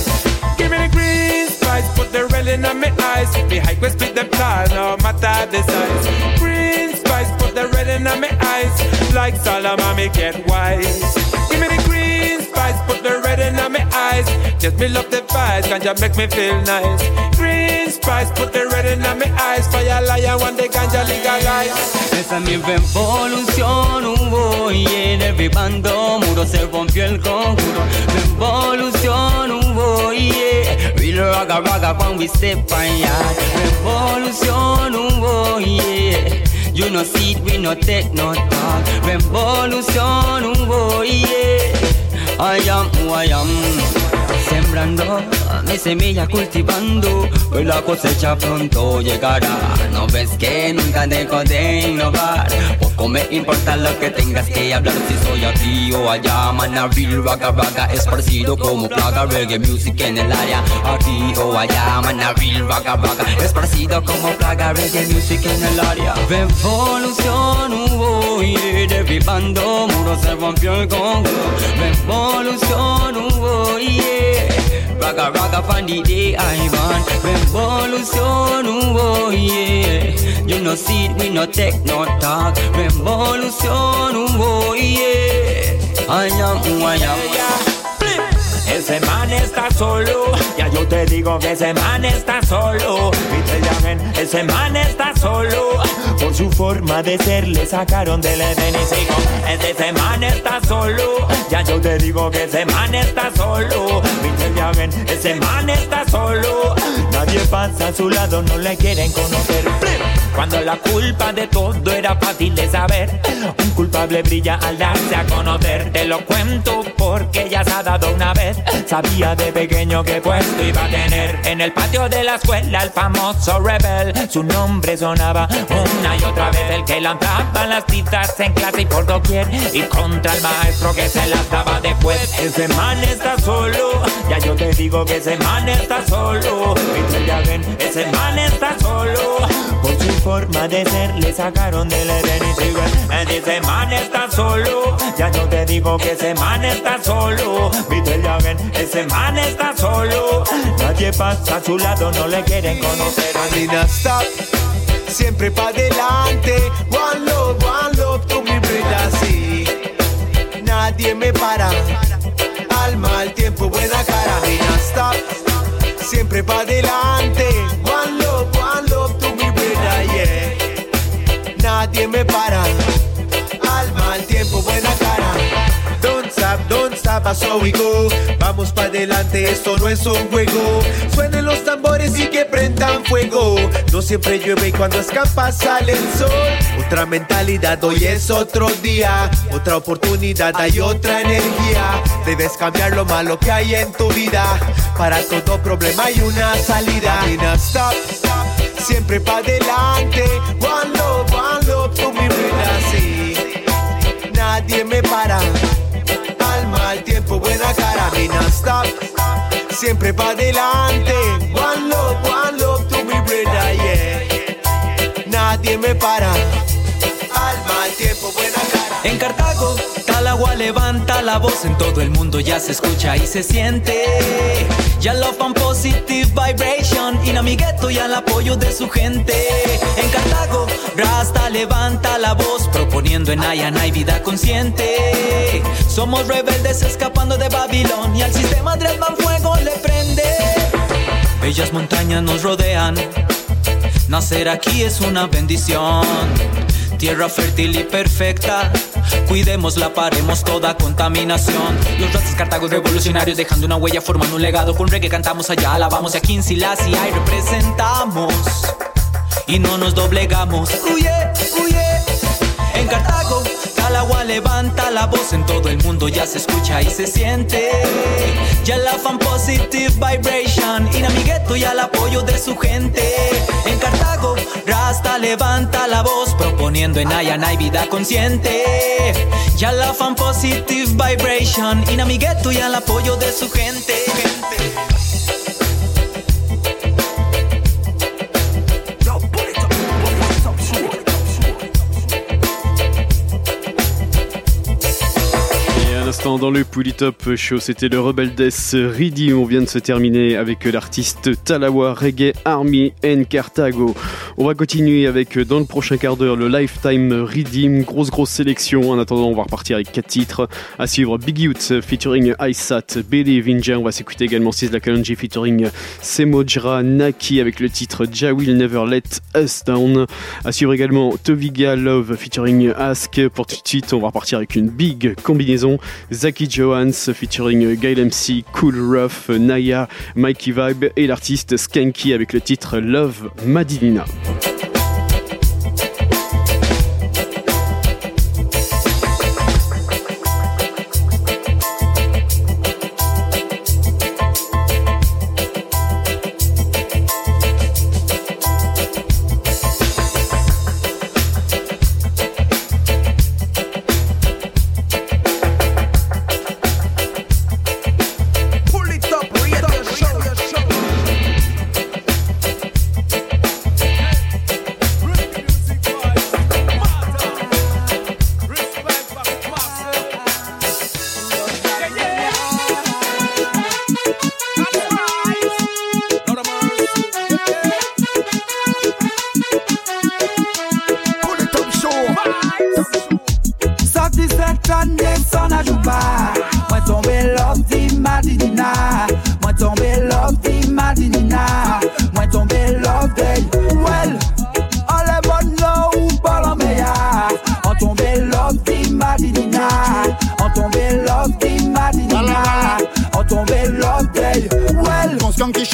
Give me the green spice, put the red in my eyes. The high quest split the tall, no matter the size. Green spice, put the red in my eyes. Like Solomon, me get wise. Give me the green spice, put the red in my eyes. Just me love the vibes, ganja make me feel nice. Green spice, put the red in my eyes. Fire lion, one day ganja legalize. Esa es mi revolución, hubo y en el bando muro se rompió el conjuro. Revolución, hubo y real raga raga when we step on yard. Revolución, hubo yeah. You no see it, we no take no talk. Revolución, hubo yeah. I am who I am. Sembrando mi semilla cultivando, pues la cosecha pronto llegará. No ves que nunca dejo de innovar. Poco me importa lo que tengas que hablar. Si soy aquí o allá, man, a real raga esparcido como plaga reggae music en el área. Aquí o allá, man, a real raga esparcido como plaga reggae music en el área. Revolución hubo y derribando muros se rompió el conjuro. Revolución hubo. Raga raga from the day I born Revolution, oh yeah. You no see it, we no take no talk. Revolution, oh yeah. I am who I am Ese man está solo, ya yo te digo que ese man está solo. Viste ya ven, ese man está solo. Por su forma de ser le sacaron del Eden y sigo. Ese man está solo, ya yo te digo que ese man está solo. Viste ya ven, ese man está solo. Nadie pasa a su lado, no le quieren conocer. Cuando la culpa de todo era fácil de saber, un culpable brilla al darse a conocer. Te lo cuento porque ya se ha dado una vez. Sabía de pequeño que puesto iba a tener en el patio de la escuela el famoso rebel. Su nombre sonaba una y otra vez. El que lanzaba las citas en clase y por doquier. Y contra el maestro que se las daba después. Ese man está solo. Ya yo te digo que ese man está solo. Ven, ese man está solo. Su forma de ser le sacaron del Eden y sigue. Ese man está solo. Ya yo te digo que ese man está solo. Viste, ya ven, ese man está solo. Nadie pasa a su lado, no le quieren conocer. Camina stop, siempre pa' adelante. One love, one love to mi brida, sí. Nadie me para. Al mal tiempo, buena cara. Camina stop, siempre pa' adelante. Me para. Al mal tiempo, buena cara. Don't stop, don't stop, that's how we go. Vamos para adelante, esto no es un juego. Suenen los tambores y que prendan fuego. No siempre llueve y cuando escapa sale el sol. Otra mentalidad, hoy es otro día. Otra oportunidad, hay otra energía. Debes cambiar lo malo que hay en tu vida. Para todo problema hay una salida. No stop, siempre para adelante. One love, one Siempre para adelante. One love, one love, tú mi reina, yeah. Nadie me para. Al mal tiempo, buena cara. En Cartago, Talagua levanta la voz en todo el mundo, ya se escucha y se siente. Ya love and positive vibration, y amigueto y al apoyo de su gente. En Cartago, Rasta levanta la voz, proponiendo en Ayanay vida consciente. Somos rebeldes escapando de Babilón, y al sistema Dreadman fuego le prende. Bellas montañas nos rodean, nacer aquí es una bendición. Tierra fértil y perfecta. Cuidémosla, paremos toda contaminación. Los ratos cartagos revolucionarios dejando una huella, formando un legado. Con reggae cantamos allá, alabamos y aquí en Silas y representamos. Y no nos doblegamos. Huye, huye. En Cartago, Calagua levanta la voz en todo el mundo, ya se escucha y se siente. Ya la fan positive vibration, y amigueto y al apoyo de su gente. En Cartago, Rasta levanta la voz, proponiendo en Ayanay vida consciente. Ya la fan positive vibration, y amigueto y al apoyo de su gente. Dans le Top Show, c'était le Rebel Death Ready. On vient de se terminer avec l'artiste Talawa Reggae Army and Cartago. On va continuer avec dans le prochain quart d'heure le Lifetime Redeem. Grosse grosse sélection. En attendant, on va repartir avec quatre titres. À suivre Big Youth featuring Aisat, Billy Vinja. On va s'écouter également Sizzla Kalonji featuring Semojra Naki avec le titre Ja Will Never Let Us Down. À suivre également Toviga Love featuring Ask. Pour tout de suite, on va repartir avec une big combinaison. Zaki Johans featuring Gail MC, Cool Ruff, Naya, Mikey Vibe et l'artiste Skanky avec le titre Love Madinina.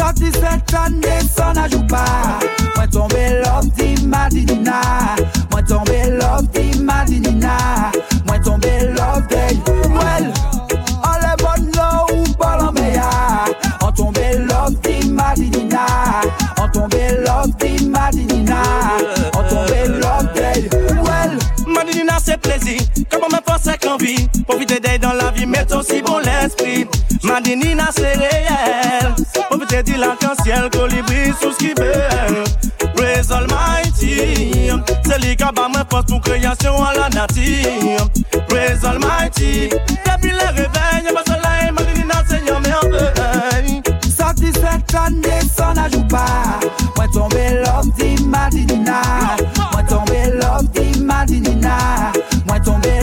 77 ane son a joupa Mwen tombe lop di madinina Mwen tombe lop di madinina Mwen tombe lop de Well, an le bon ou tombe lop di madinina An tombé lop di madinina An tombe lop de Well, madinina se plezi Kaman dan la vi Met osi bon l'esprit. Madinina c'est réel l'arc-en-ciel, colibri sous skibel. Praise Almighty, c'est lui qui a ma force pour création à la nature. Praise Almighty, depuis le réveil, y'a pas soleil, ma divine Seigneur merveille. Satisfaction descend à Jouba. Moi tombé l'homme d'Imadinina. Moi tombé l'homme d'Imadinina. Moi tombé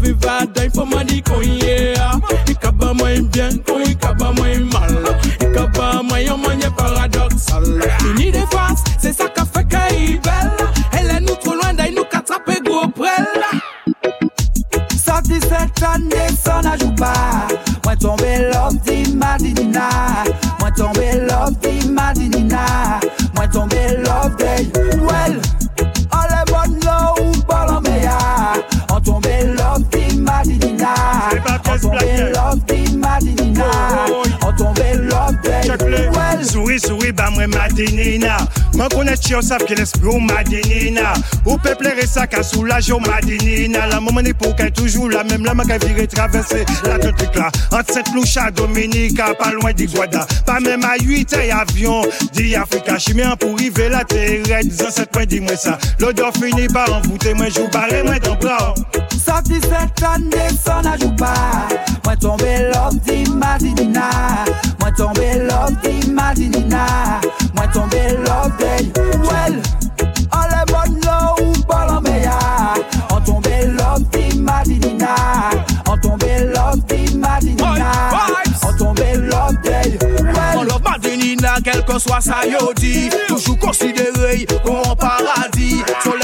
viva day fò man di kon ye ya I ka ba mwen bien, kon i ka ba mwen mal. I ka ba mwen yon manye paradoxal de fans, se sa ka fè ka i bel Elè nou tro loin day nou ka trape go prel Sorti set ane, son a jou pa Mwen tombe love di Madinina Mwen tombe Souri ba mwen matenina Mwen konet chi yo sav ki l'esprit ou madinina. Ou pe plere sa ka soulage ou madinina. La momen epok est toujours la même La man ka vire traverser l'Atlantique la Entre Saint-Loucha, Dominica, pas loin d'Iguada Pas même à 8 et avion Di Africa, chimien pour rive la terre Disant 7 points, dis-moi ça. L'odeur finit par envoûter Moi jou barre, moi dans bras. Sorti set ane, son a jou pa Mwen tombe love di Madinina. Mwen tombe love di Madinina Mwen tombe love day Well, all the bon low ball me ya On tombe love di Madinina. On tombe love di Madinina. On tombe love day On love Madinina, quel que soit sa yo di Toujours considéré comme un paradis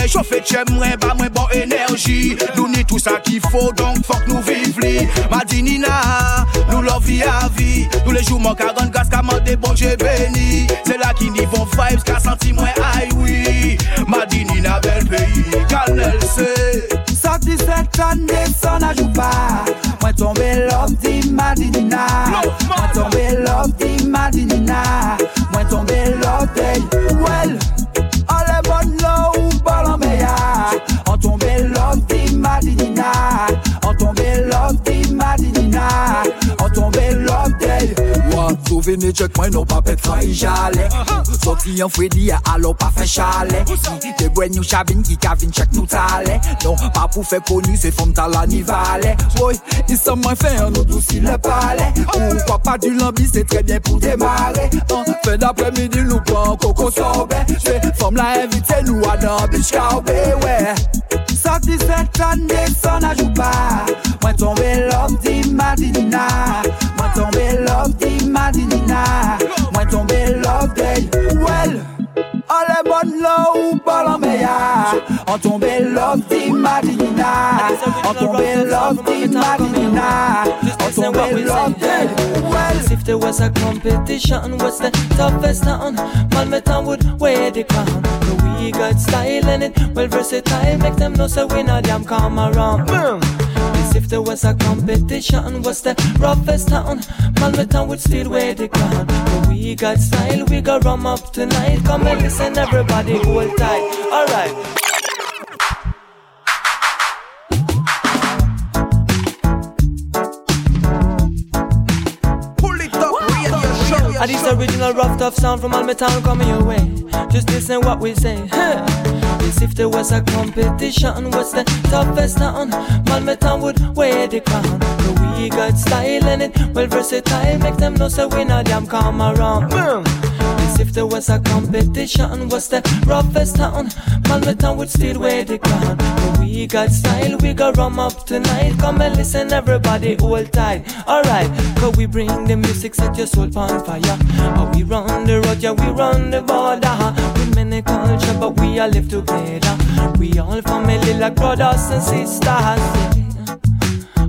mwen chofe tche mwen ba mwen bon enerji Nou ni tout sa ki fo, donk fok nou viv li. Madini na, nou lò vi avi Nou le jou man ka ron gas ka man de bon je beni Se la ki nivon vibes ka santi mwen aywi Madini na bel peyi, kanel se Sak 17 an de son a jou pa Mwen tombe lòm di Madini na Mwen tombe lòm di Madini na Mwen tombe lòm dey, well. Souveni chek mwen nou pa pet fay jale Soti yon Freddy a alo pa fe chale te gwen nou chavin ki kavin chek nou tale Non, pa pou fe konu se fom tala ni vale Woy, isan mwen fe an nou dousi le pale Ou kwa pa du lambi se tre bien pou demare An, Fe d'après-midi nou pran koko sorbe Se fom la invite nou a nan beach kaube we Sorti set ane, son a jou pa Mwen tombe love di Madinina Mwen tombe love di Madinina Mwen tombe love day Well, all the bon low ball me ya On tombe love di Madinina On tombe love di Madinina On tombe love day Well, As if there was a competition, what's the toughest town? Malmö town would wear the crown. But we got style in it, well versatile. Make them know so we not damn come around. Boom. As if there was a competition, what's the roughest town? Malmö town would still wear the crown. But we got style, we got rum up tonight. Come and listen, everybody hold tight. Alright. Pull it up, radio show And this original rough tough sound from Almetown coming your way. Just listen what we say. Huh. As if there was a competition, what's the toughest town? Malmö town would wear the crown. But we got style in it, well versatile. Make them know so we not damn come around. Boom. If there was a competition, what's the roughest town? Malmö town would still wear the crown. But we got style, we got rum up tonight. Come and listen, everybody, hold tight. Alright, cause we bring the music, set your soul on fire. How we run the road, yeah, we run the border. We many culture, but we all live together. We all family like brothers and sisters.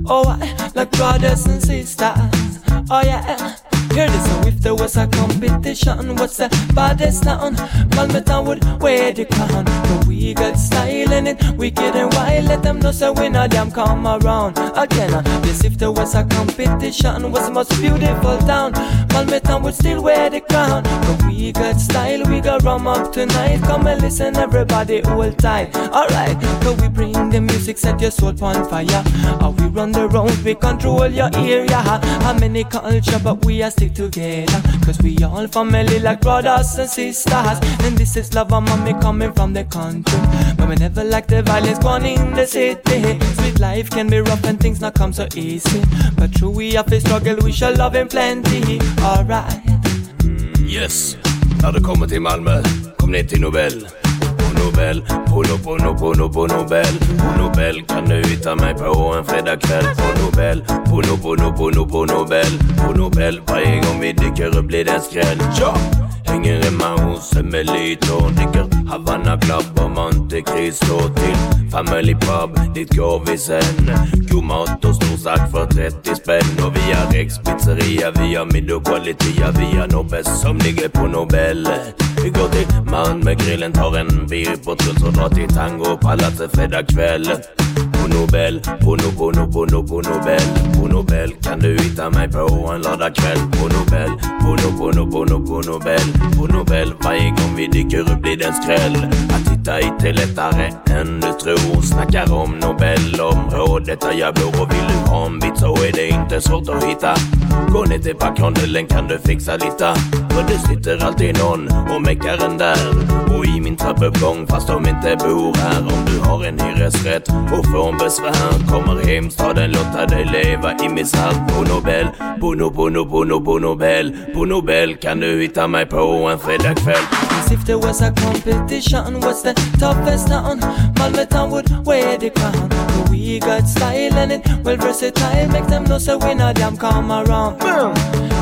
Oh, I- like brothers and sisters. Oh, yeah. Hear this, so if there was a competition, what's the baddest town? Malmö town would wear the crown. But we got style in it, wicked and wild. Let them know so we not damn come around. Again, this if there was a competition, what's the most beautiful town? Malmö town would still wear the crown. But we got style, we got rum up tonight. Come and listen, everybody, hold tight. Alright, cause we bring the music, set your soul on fire. How we run the road, we control your area. How many culture, but we are together. Cause we all family like brothers and sisters. And this is love, and mommy coming from the country. But we never like the violence going in the city. Sweet life can be rough and things not come so easy. But true, we have to struggle, we shall love in plenty. Alright. Yes, när du kommer till Malmö, kom ner till Nobel. Nobel nos belles, pour nous, nobel nous, pour kan du hitta mig på en fredagkväll? På Nobel, på nous, på på på Nobel, på Nobel, varje gång vi dyker upp blir det en skräll. Ja! Hänger hemma hos Emelie och dricker Havanna Club och Monte Cristo till Family Pub, dit går vi sen. God mat och storsack för 30 spänn och vi har Rex pizzeria, vi har middag quality, ja, vi har Nobes som ligger på Nobel. Vi går till man med grillen, tar en bir på Truls och drar till Tango palatset fredag kväll. På Nobel, på no, på no, på no, på Nobel, på Nobel kan du hitta mig på en lördagkväll. På Nobel, på no, på no, på no, på Nobel, på Nobel varje gång vi dyker upp blir det en skräll. Att hitta hit är lättare än du tror. Snackar om Nobelområdet där jag bor och vill du ha en bit så är det inte svårt att hitta. Gå ner till parkhandeln kan du fixa lite. För det sitter alltid någon och meckar en där. Och i min trappuppgång fast de inte bor här. Om du har en hyresrätt och får en besvär. Kommer hemstaden låta dig leva i misär. På Nobel, på no, på no, på no, på Nobel. På Nobel kan du hitta mig på en fredagkväll. As if there was a competition, what's the toughest town? Malmö town would wear the crown. But we got style and it well versatile. Make them know so we not damn come around. Boom.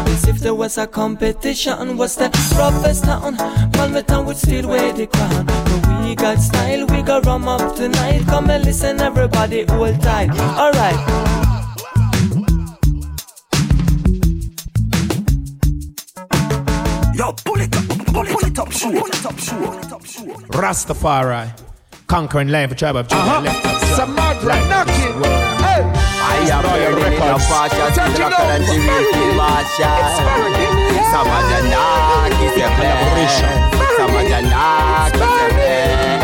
As if there was a competition, what's the roughest town? Malmö town would still wear the crown. But we got style, we got rum up tonight. Come and listen, everybody, hold tight. Alright. Yo, pull it up, pull it, pull it up, sure. Pull it up, sure. Pull it up, sure. Rastafari, conquering land for tribe of Judah. Uh-huh. Left and right. Knocking. Hey. I am burning in a fashion, still rocker than the real Marshall. Samajanaki se bless, Samajanaki se bless. And Mr. Jah will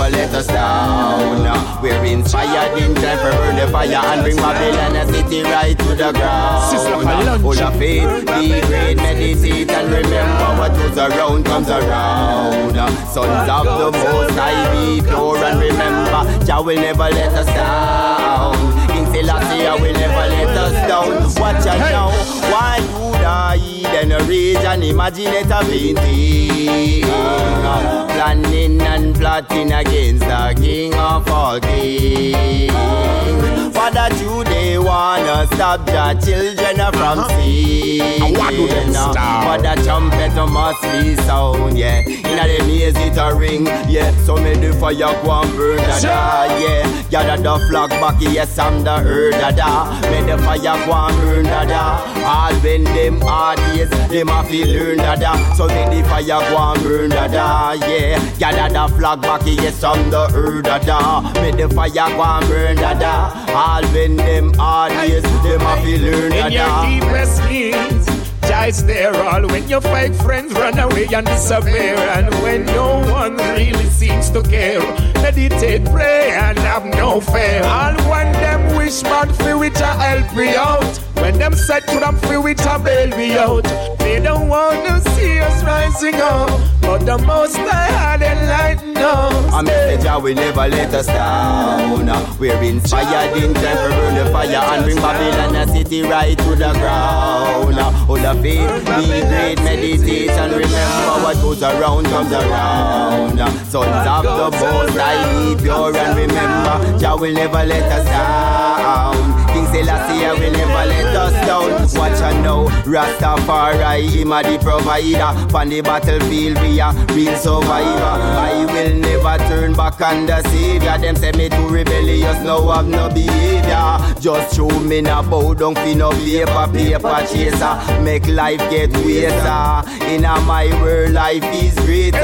never let us down. We're inspired in time for burn the fire and bring Babylon a city right to the ground. Full of faith, be great, meditate and remember what goes around comes around. Sons of the Most High, be pure and remember, Jah will never let us down. King Selassie will never let us down. Watch out now, why you die? Then rage and imagine it a painting. Planning and plotting against the King of all kings. For that you they wanna stop the children from singing. For the trumpet must be sound, yeah. Inna the maze it a ring, yeah. So may the fire go and burn da da, yeah. Gather the flag back, yes I'm the earth da da. May the fire and burn da da. All when them hard days, them a feel learn da. So may the fire go and burn da da, yeah. Gather the flag back, yes I'm the earth da. May the fire go and burn da. All when them hard days, them a feel learn da In your deepest needs, Jah is there all when your fake friends run away and disappear, and when no one really seems to care. Meditate, pray, and have no fear. All when them wish man feel which I help me out. When them said to them feel which I bail me out. They don't want to see us rising up, but the most I had enlightened us. A message I will never let us down. We're inspired in time for burn the fire and bring Babylon a city right to the ground. All the faith, be great, meditate and remember what goes around comes around. Sons of the Most High, be pure and remember, Jah will never let us down. Selassie will never let us down. Watch out now, Rastafari, him a the provider. On the battlefield, we are real survivor. I will never turn back on the savior. Them say me too rebellious, now have no behavior. Just show me na bow down fi no paper, paper chaser. Make life get weirder. In a my world, life is greater.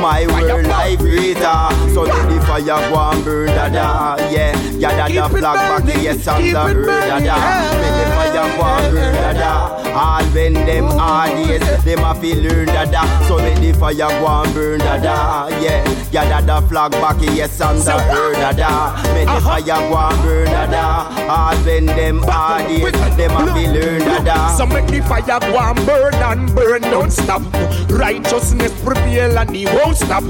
My world, life greater. So let the fire go and burn da da. Yeah, gather the flag back, yes, I'm the earth da da. Let the fire go and burn da da. All when them hard days, them a feel learn da da. So let the fire go and burn da da. Yeah, gather the flag back, yes, I'm the earth da da. Let the uh-huh. fire go and burn da da. All when them hard days, them a feel learn da da. So make the fire go and burn and burn, don't stop. Righteousness prevail and he won't stop.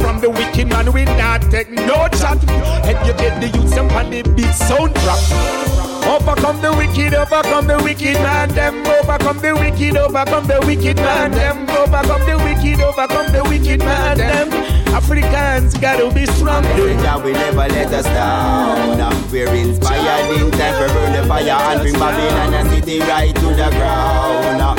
From the wicked man we not take no chat. Educate the youths and the beat soundtrack. Overcome the wicked, overcome the wicked man, them overcome the wicked, overcome the wicked man, them overcome the wicked, overcome the wicked man, them. Africans gotta be strong. Jah will never let us down. We're inspired in time for burn the fire and bring Babylon and city right to the ground.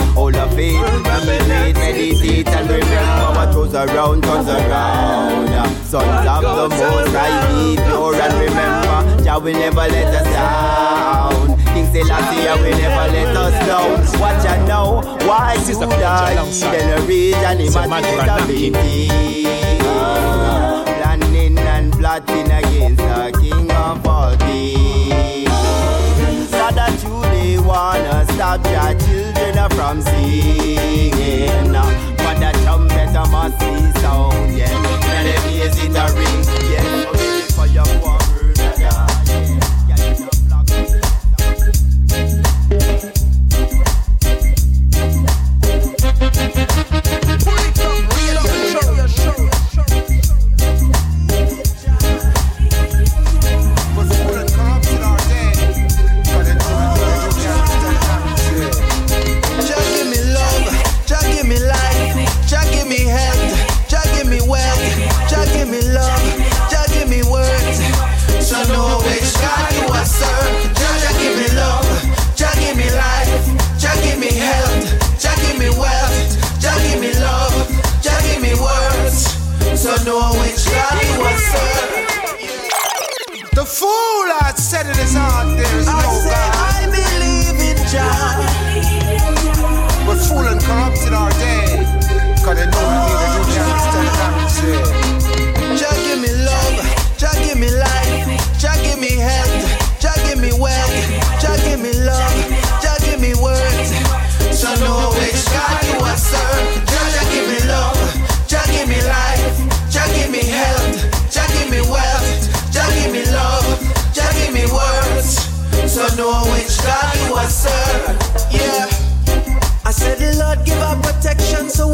Of faith, meditate, and remember what goes around turns around. Sons of the Most High, be pure and remember, Jah will never let us down. King Selassie will never let us down. Watch out now, why you die? Then a rage and pity. Planning and plotting against the King of all kings. So that you they wanna stop your from singing. But the trumpet must be sound,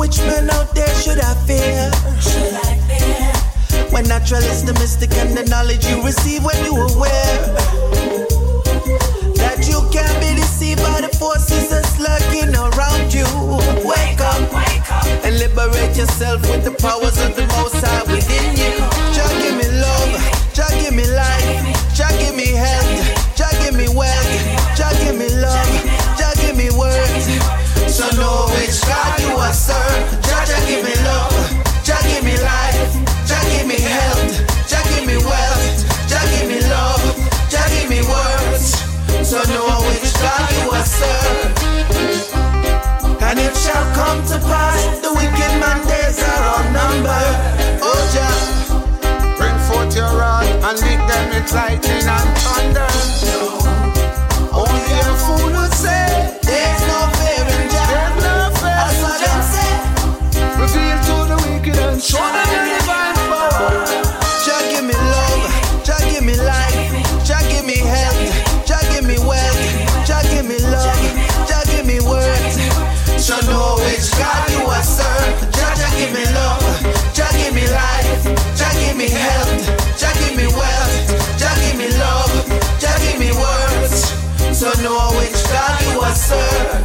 which man out there should I fear? Should I fear? When natural is the mystic and the knowledge you receive when you are aware that you can't be deceived by the forces that's lurking around you. Wake up, wake up, and liberate yourself with the powers of the Most High within lick them lightning and thunder. only a fool would say there's no fear in Jah. There's no fear That's what. Reveal to the wicked and show them divine power. Jah give me love, Jah give me life, Jah give me health, Jah give me wealth, Jah give me love, Jah give me. So know which God you are serve. Jah Jah give me love, Jah give me life, Jah give me health, So know which God you are serve.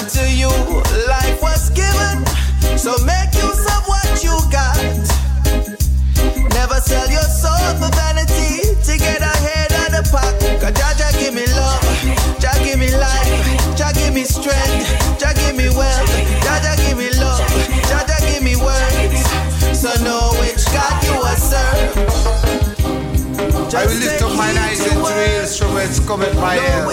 Unto you life was given, so make use of what you got. Never sell your soul for vanity to get ahead of the pack. Cause Jah give me love, Jah give me life, Jah give me strength, Jah give me wealth, Jah Jah give me love, Jah Jah give me words. So know which God you are serve. I will lift up mine eyes into the hills from whence cometh my help.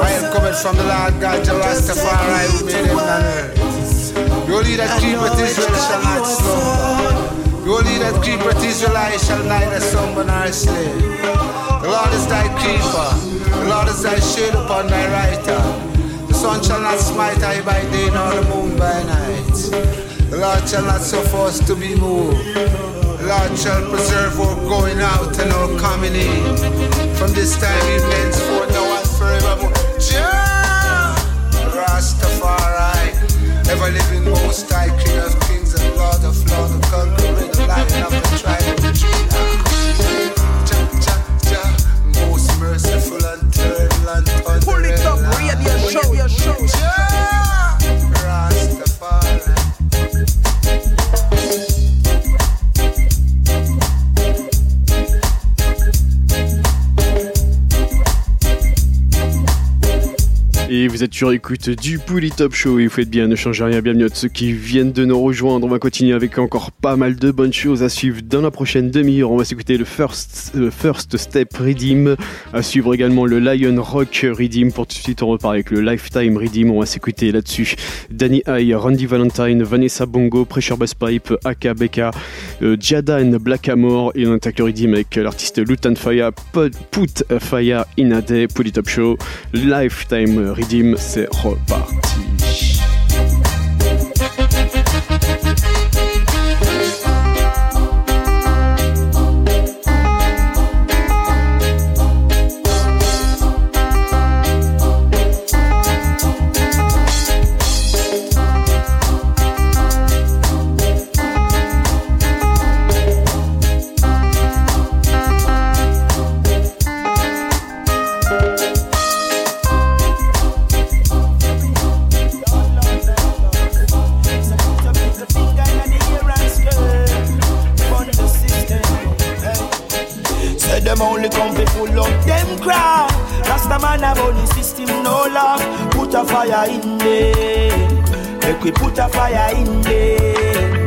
I am coming from the Lord God, the Rastafari, who made heaven and earth. The only that keepeth Israel shall not slumber. The only that keepeth Israel shall neither slumber nor sleep. The Lord is thy keeper. The Lord is thy shade upon thy right hand. The sun shall not smite thee by day, nor the moon by night. The Lord shall not suffer us to be moved. Lord shall preserve our going out and our coming in. From this time even henceforth, now and forevermore. Jah, Rastafari, ever living most high, King of kings and Lord of lords, the conquering lion of the tribe of Judah. Vous êtes sur écoute du Pouli Top Show et vous faites bien, ne changez rien, bienvenue à ceux qui viennent de nous rejoindre. On va continuer avec encore pas mal de bonnes choses à suivre dans la prochaine demi-heure. On va s'écouter le First, euh, First Step Redeem, à suivre également le Lion Rock Redeem. Pour tout de suite, on repart avec le Lifetime Redeem. On va s'écouter là-dessus Danny High, Randy Valentine, Vanessa Bongo, Pressure Bass Pipe, Aka Beka, euh, Jadan, Black Amor et on attaque le Redeem avec l'artiste Lutan Faya, Put Faya Inade, Pouli Top Show, Lifetime Redeem, c'est reparti. Fire in there. Make we put a fire in there.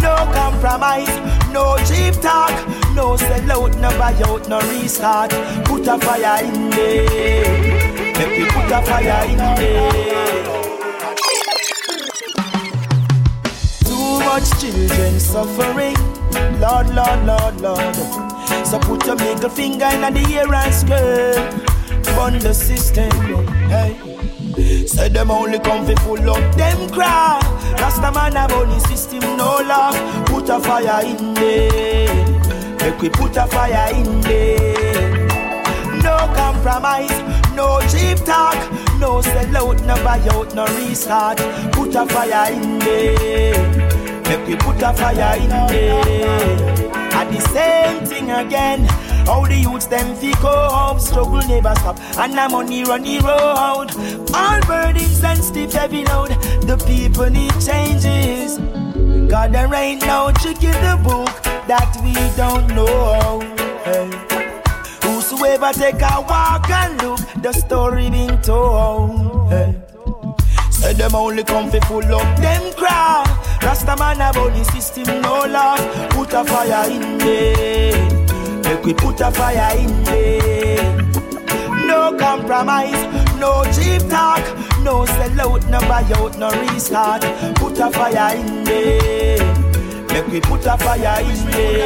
No compromise, no cheap talk, no sell out, no buy out, no restart. Put a fire in there. Make we put a fire in there. Too much children suffering. Lord, Lord, Lord, Lord. So put your middle finger in the air and scream. Fund the system. Hey. Say them only come fi full up them crowd. Rasta man have only system no love. Put a fire in there. Make we put a fire in there. No compromise, no cheap talk, no sell out, no buy out, no restart. Put a fire in there. Make we put a fire in there. And the same thing again. All the youths them fi cope, struggle never stop, and money run the road. All burdens and stiff heavy load. The people need changes. God there ain't no trick in the book that we don't know. Hey. Whosoever take a walk and look, the story being told. Hey. Say them only come fi full up them crowd. Rasta man only system no love. Put a fire in there. Make we put a fire in there. No compromise, no cheap talk, no sell out, no buy out, no restart. Put a fire in there. Make we put a fire in play.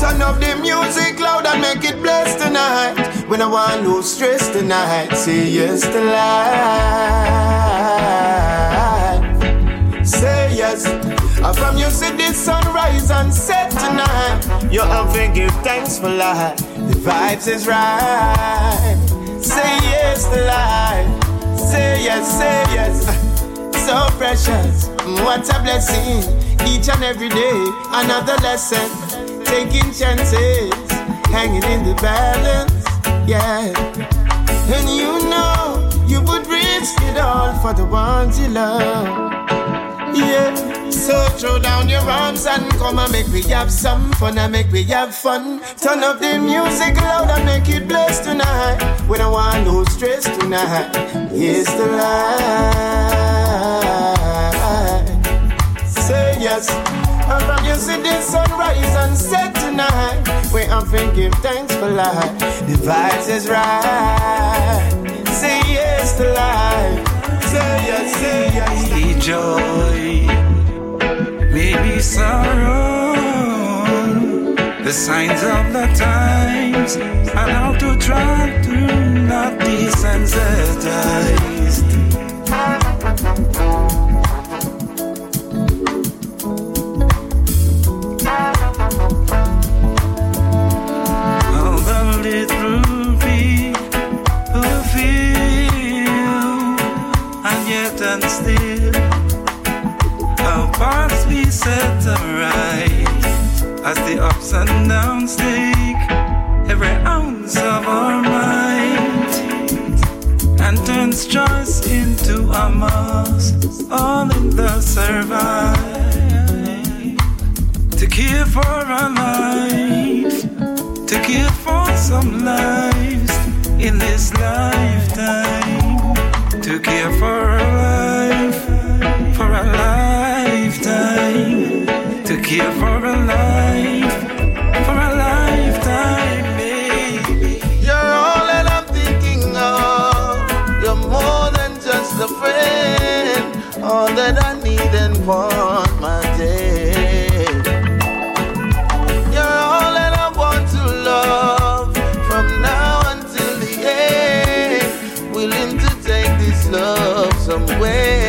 Turn up the music loud and make it blast tonight. When I want no stress tonight, say yes to life. Say yes. And from you see the sunrise and set tonight. You have to give thanks for life. The vibes is right. Say yes to life. Say yes, say yes. So precious. What a blessing. Each and every day, another lesson. Taking chances, hanging in the balance. Yeah. And you know you would risk it all for the ones you love. Yeah. So throw down your arms and come and make we have some fun and make we have fun. Turn up the music loud and make it bless tonight. We don't want no stress tonight. Here's the light. Say yes. And from you see the sunrise and set tonight. We often give thanks for life. The vibes is right. Say yes to life. Say yes, say yes. Joy, maybe sorrow. The signs of the times, and how to try to not be set right as the ups and downs take every ounce of our might and turns choice into a must, all in the survive to care for our life, to care for some lives in this lifetime. To care for a life, for a lifetime. Care for a life, for a lifetime, baby. You're all that I'm thinking of. You're more than just a friend. All that I need and want my day. You're all that I want to love from now until the end. Willing to take this love somewhere.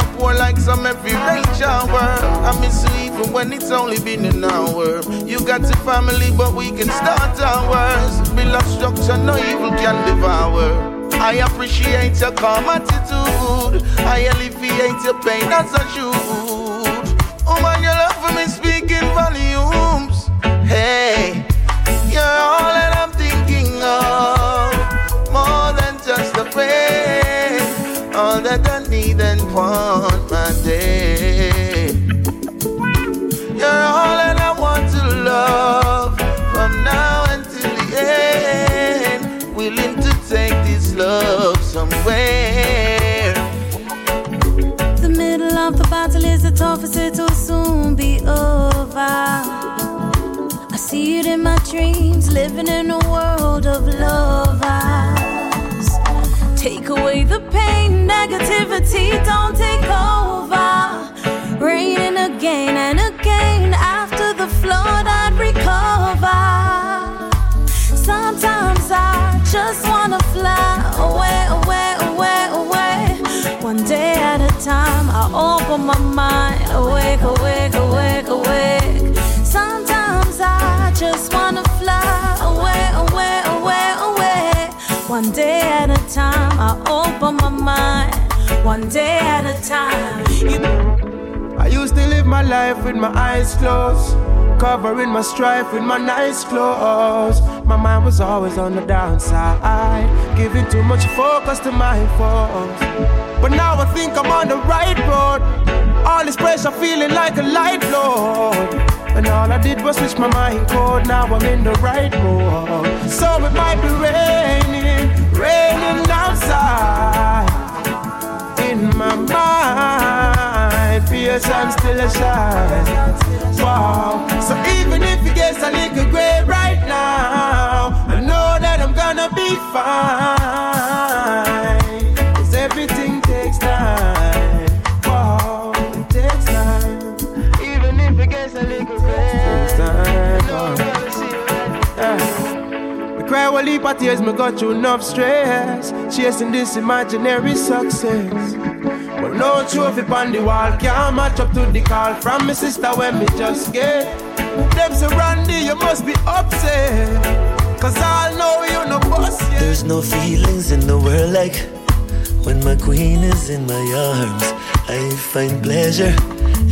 Pour like some every rain shower. I miss you even when it's only been an hour. You got a family, but we can start ours. Build up structure, no evil can devour. I appreciate your calm attitude. I alleviate your pain as I should. Oh man, your love for me speaking volumes. Hey, want my day. You're all that I want to love from now until the end. Willing to take this love somewhere. The middle of the battle is the toughest, it'll soon be over. I see it in my dreams, living in a world of lovers. Take away the pain, negativity, don't take over. Raining again and again, after the flood, I'd recover. Sometimes I just wanna fly away, away, away, away. One day at a time, I open my mind, awake, awake, awake, awake. I open my mind. One day at a time. I used to live my life with my eyes closed, covering my strife with my nice clothes. My mind was always on the downside, giving too much focus to my faults. But now I think I'm on the right road. All this pressure feeling like a light load. And all I did was switch my mind code. Now I'm in the right mode. So it might be raining, raining outside in my mind. Fears I'm still a shine. Wow. So even if it gets a little gray right now, I know that I'm gonna be fine. Cry a heap of tears, me got through enough stress. Chasing this imaginary success. But no trophy on the wall Can't match up to the call from my sister when me just get. Them say Randy, you must be upset. Cause I know you no boss yet There's no feelings in the world like when my queen is in my arms. I find pleasure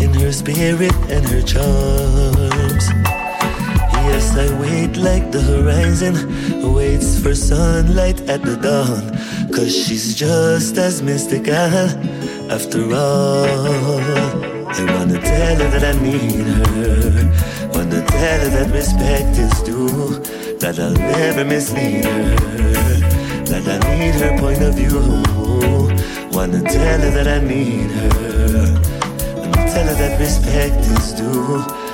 in her spirit and her charms. Yes, I wait like the horizon waits for sunlight at the dawn. Cause she's just as mystical after all. I wanna tell her that I need her. Wanna tell her that respect is due. That I'll never mislead her. That I need her point of view. Wanna tell her that I need her. Wanna tell her that respect is due.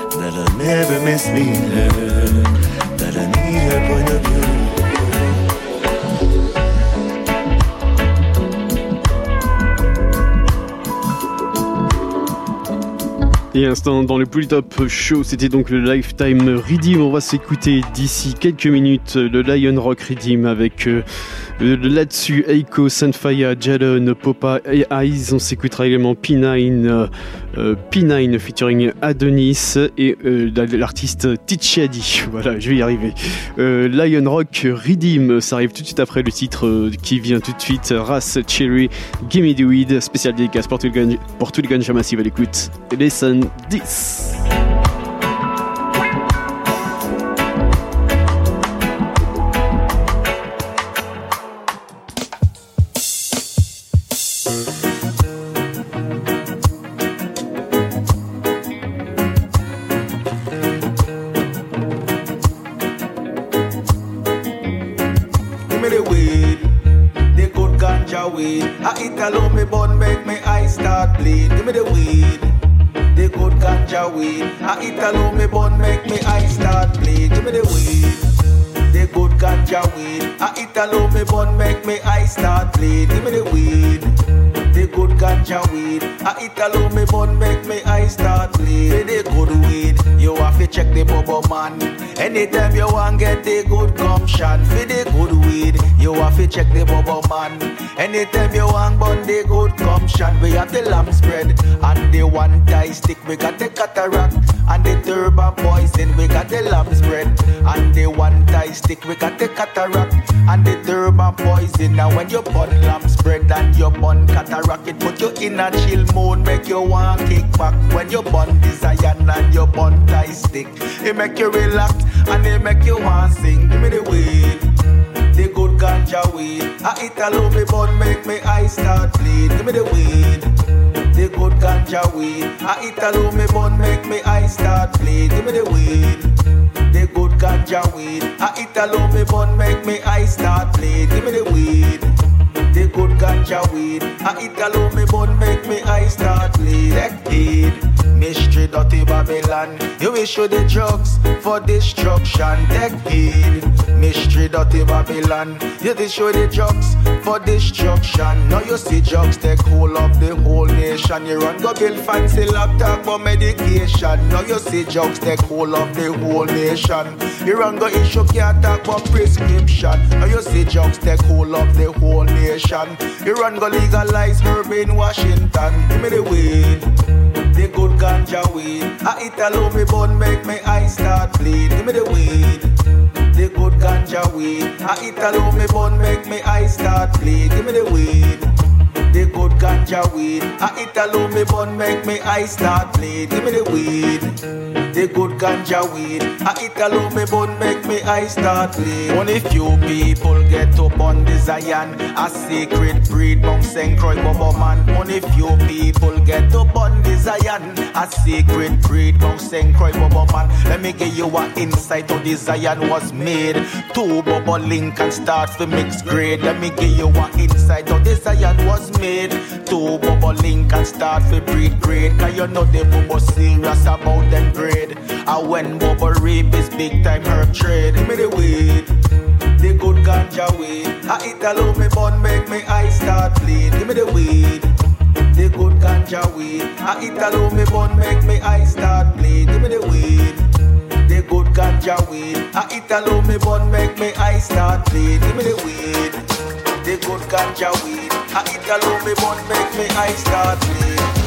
Et instant dans le plus top show, c'était donc le Lifetime Redeem. On va s'écouter d'ici quelques minutes le Lion Rock Redeem avec euh, là-dessus Eiko, Sunfire, Jadon, Popa et Eyes. On s'écoutera également P9, euh, euh, P9 featuring Adonis et euh, l'artiste Tichadi. Voilà, je vais y arriver. Euh, Lion Rock Redeem, ça arrive tout de suite après le titre euh, qui vient tout de suite. Ras Cherry, Gimme the Weed, spécial dédicace pour tout le ganja massive à l'écoute. Listen 10. I eat alone me bun make me eye start bleed. Give me the weed. The good ganja weed. I eat alone me bun make me eye start bleed. Give me the weed. The good ganja weed. I eat alone me bun make me eye start bleed. Check the bubble man. Anytime you want get the good gumption. For the good weed. You have to check the bubble man. Anytime you want bun the good gumption. We have the lamb spread and the one Thai stick. We got the cataract and the Durban Poison. We got the lamb spread and the one Thai stick. We got the cataract and the Durban Poison. Now when you bun lamb spread and you bun cataract, it put you in a chill mode. Make you want kick back when you bun desire and you bun Thai stick. It make you relax and it make you want sing. Give me the weed. The good ganja weed. I eat alone me bun make me eyes start bleed. Give me the weed. The good ganja weed. I eat alone me bun make me eyes start bleed. Give me the weed. The good ganja weed. I eat alone me bun make me eyes start bleed. Give me the weed. The good ganja weed. I eat alone me bun make me eyes start bleed. Mystery dirty Babylon. You you the drugs for destruction. Heed. Mystery dirty Babylon. You show the drugs for destruction. Now you see drugs take hold of the whole nation. You run go build fancy laptop for medication. Now you see drugs take hold of the whole nation. You run go issue can't talk prescription. Now you see drugs take hold of the whole nation. You run go legalize herb in Washington. Give me the weed. The good ganja weed. I eat alone me bun make me eyes start bleed. Give me the weed. The good ganja weed. I eat alone me bun make me eyes start bleed. Give me the weed. The good ganja weed. I eat alone me bun make me eyes start bleed. Give me the weed. The good ganja weed. I eat alone me bun make me eyes start bleed. Only few people get up on the Zion. A secret breed, monks and croy bubble man. Only few people get up on the Zion. A secret breed, monks and croy bubble man. Let me give you an insight how the Zion was made. Two bubble link and start for mixed grade. Let me give you an insight how the Zion was made. Two bubble link and start for breed grade. Cause you know the bubble serious about them grade. And when bubble rape is big time herb trade. Give me the weed. The good ganja weed. I eat alone me bun make me eyes start bleed. Give me the weed. The good ganja weed. I eat alone me bun make me eyes start bleed. Give me the weed. The good ganja weed. I eat alone me bun make me eyes start bleed. Give me the weed. Good ganja weed. I eat alone me bun make me eyes start bleed.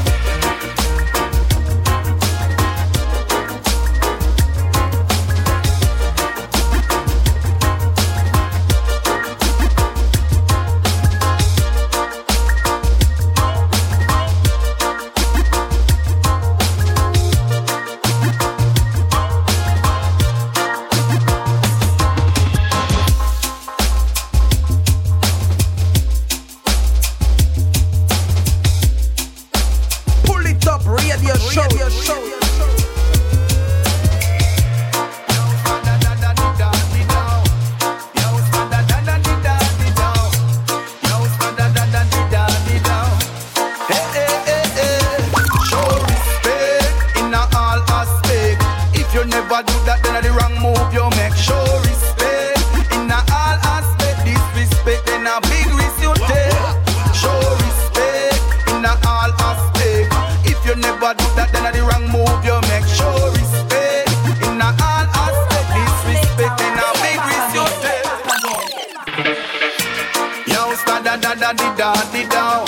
Da di da.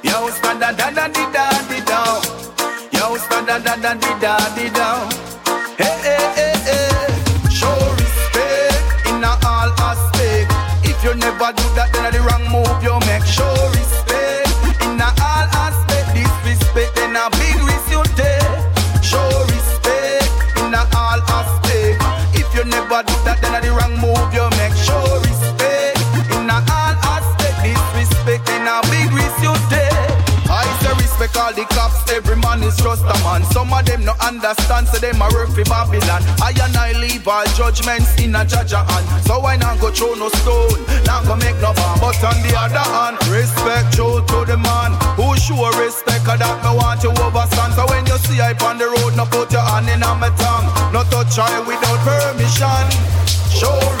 Yo, sta da da di da di da. Yo, sta da da di da di. Some of them no understand, so them a work for Babylon. I and I leave all judgments in a judge hand. So I not go throw no stone, not go make no bomb. But on the other hand, respect Joe to the man who show respect Cause that me want you overstand So when you see I on the road No put your hand in on my tongue No touch I without permission Show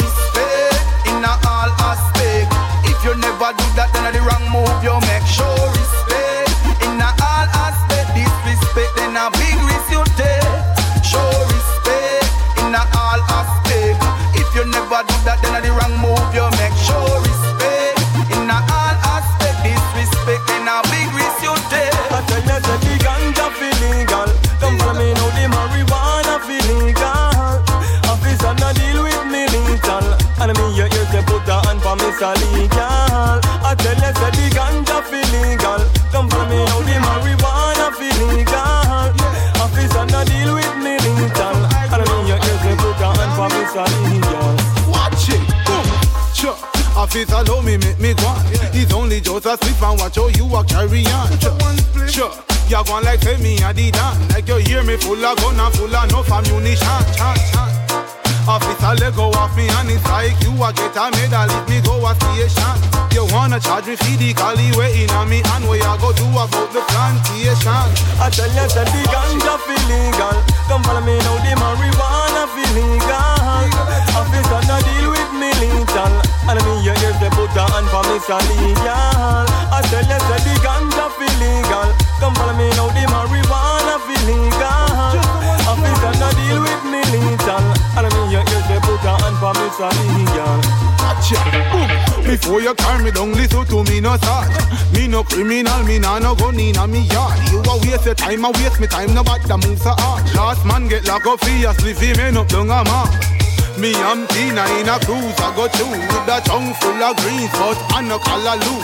Just a slip and watch how you a carry on. Sure. You gone like say me a the dan. Like you hear me full of gun and full of enough ammunition. Chan, chan. Officer let go off me and it's like you a get a medal if me go a station. You wanna charge me for the cali waiting on me and what you go do about the plantation. I tell you that the ganja feel legal. Come follow me now, the marijuana feel legal. Officer no deal with me lethal. And me your ears they put a hand for me so legal. I tell you that the ganja feel legal. Come follow me now, the marijuana feel legal. Officer no deal with me lethal. And me your ears they put a hand for me so legal. Watch it, boom. Before you carry me down, listen to me no sad. Me no criminal, me nah no gun in a me yard. You a waste your time, I waste me time, no bad the move so hard. Last man get locked up for your sleep, he men up down a mark. Me and Tina in a cruise, I go through with a tongue full of greens, but I no callaloo.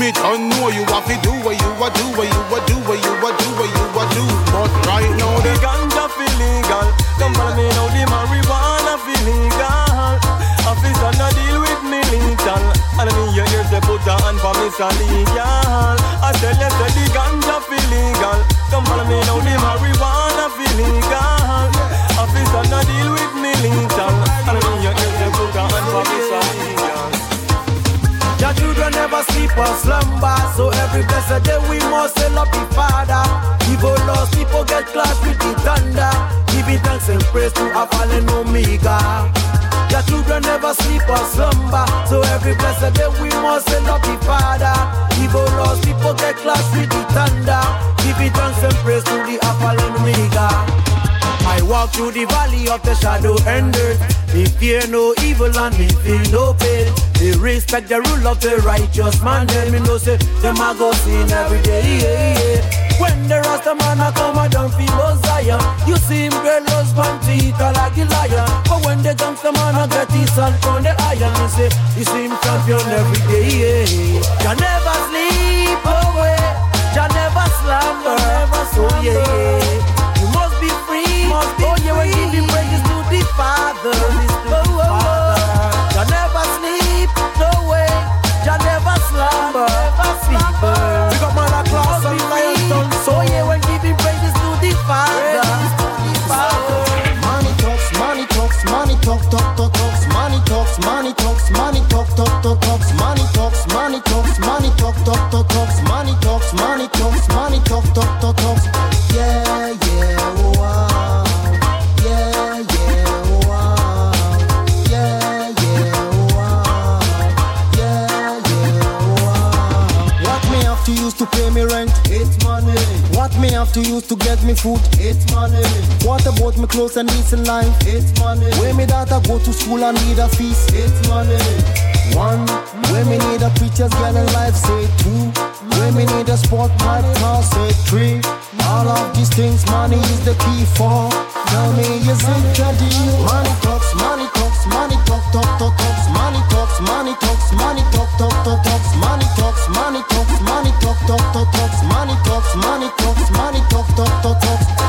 Me don't know you have to do what you a do, what you a do, what you a do, what you a do. But right now the the ganja feel legal. Come follow me now, the marijuana feel legal. Officer no deal with me lethal. And me your ears they put a hand for me so legal. I tell you say the ganja feel legal. Come follow me now, the marijuana feel legal. Officer no deal with me And your children never sleep or slumber, so every blessed day we must up the Father. Evil lost people get class with the thunder. Giving thanks and praise to our fallen Omega. Your children never sleep or slumber, so every blessed day we must up the Father. Evil lost people get class with the thunder. Giving thanks and praise to the fallen Omega. I walk through the valley of the shadow and death. Me fear no evil and me feel no pain. They respect the rule of the righteous man. Then me know say them a go sin every day. Yeah, yeah. When the Rasta man a come, I don't feel Messiah. You see him girl husband teeth a like a liar. But when the gangster man a get his hand from the iron, me say you see him champion every day. Yeah. You never sleep away. You never slumber. So yeah, oh yeah, we give him praises to the Father. Oh, oh, oh. You never sleep, no way. You never slumber. We got man a class and. So oh, yeah, we give him praises to the Father. Money talks, money talks, money talk, talk, talk, talks, money talks, money talks, money talk, talk, talk, talks, money talks, money talks, money talk, talk, talks, money talks, money talks, money talk, talk, talk, talks. Pay me rent? It's money. What me have to use to get me food? It's money. What about me clothes and decent life? It's money. Where me daughter go to school and need a feast? It's money. One, where me need a preacher's girl in life, say two. Where me need a sport my car, say three. All of these things, money is the key for. Tell me, is it a deal? Money talks, money talks, money talk, talk, talk, talks, money talks, money talks, money talk, talk, talk, talks, money talks, money talks, money talk, talk, talk, talks, money talks, money talks, money talk, talk, talk, talks.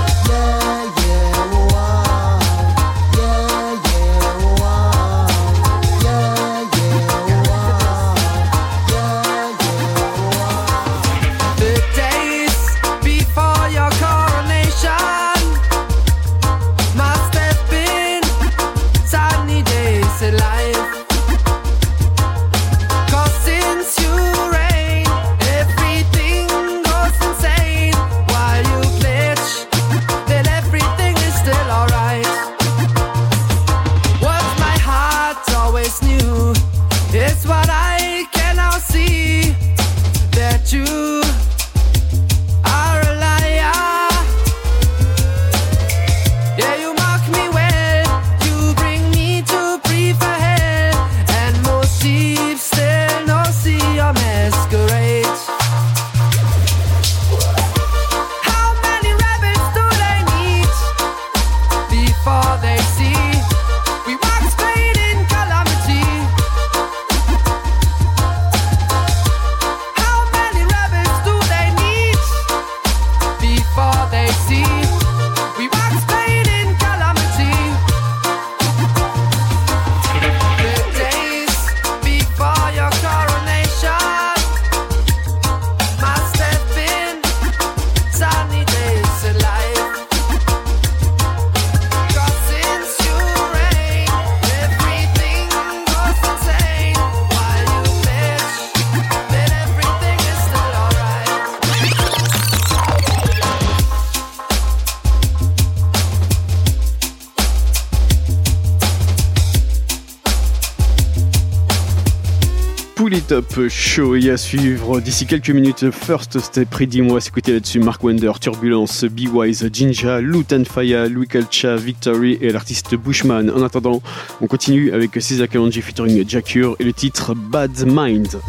Polytop Show et à suivre d'ici quelques minutes. First Step, Pretty Moi, s'écouter là-dessus Mark Wender, Turbulence, Be Wise, Jinja, Lutan Faya, Louis Kalcha, Victory et l'artiste Bushman. En attendant, on continue avec César Kalonji featuring Jacure et le titre Bad Mind.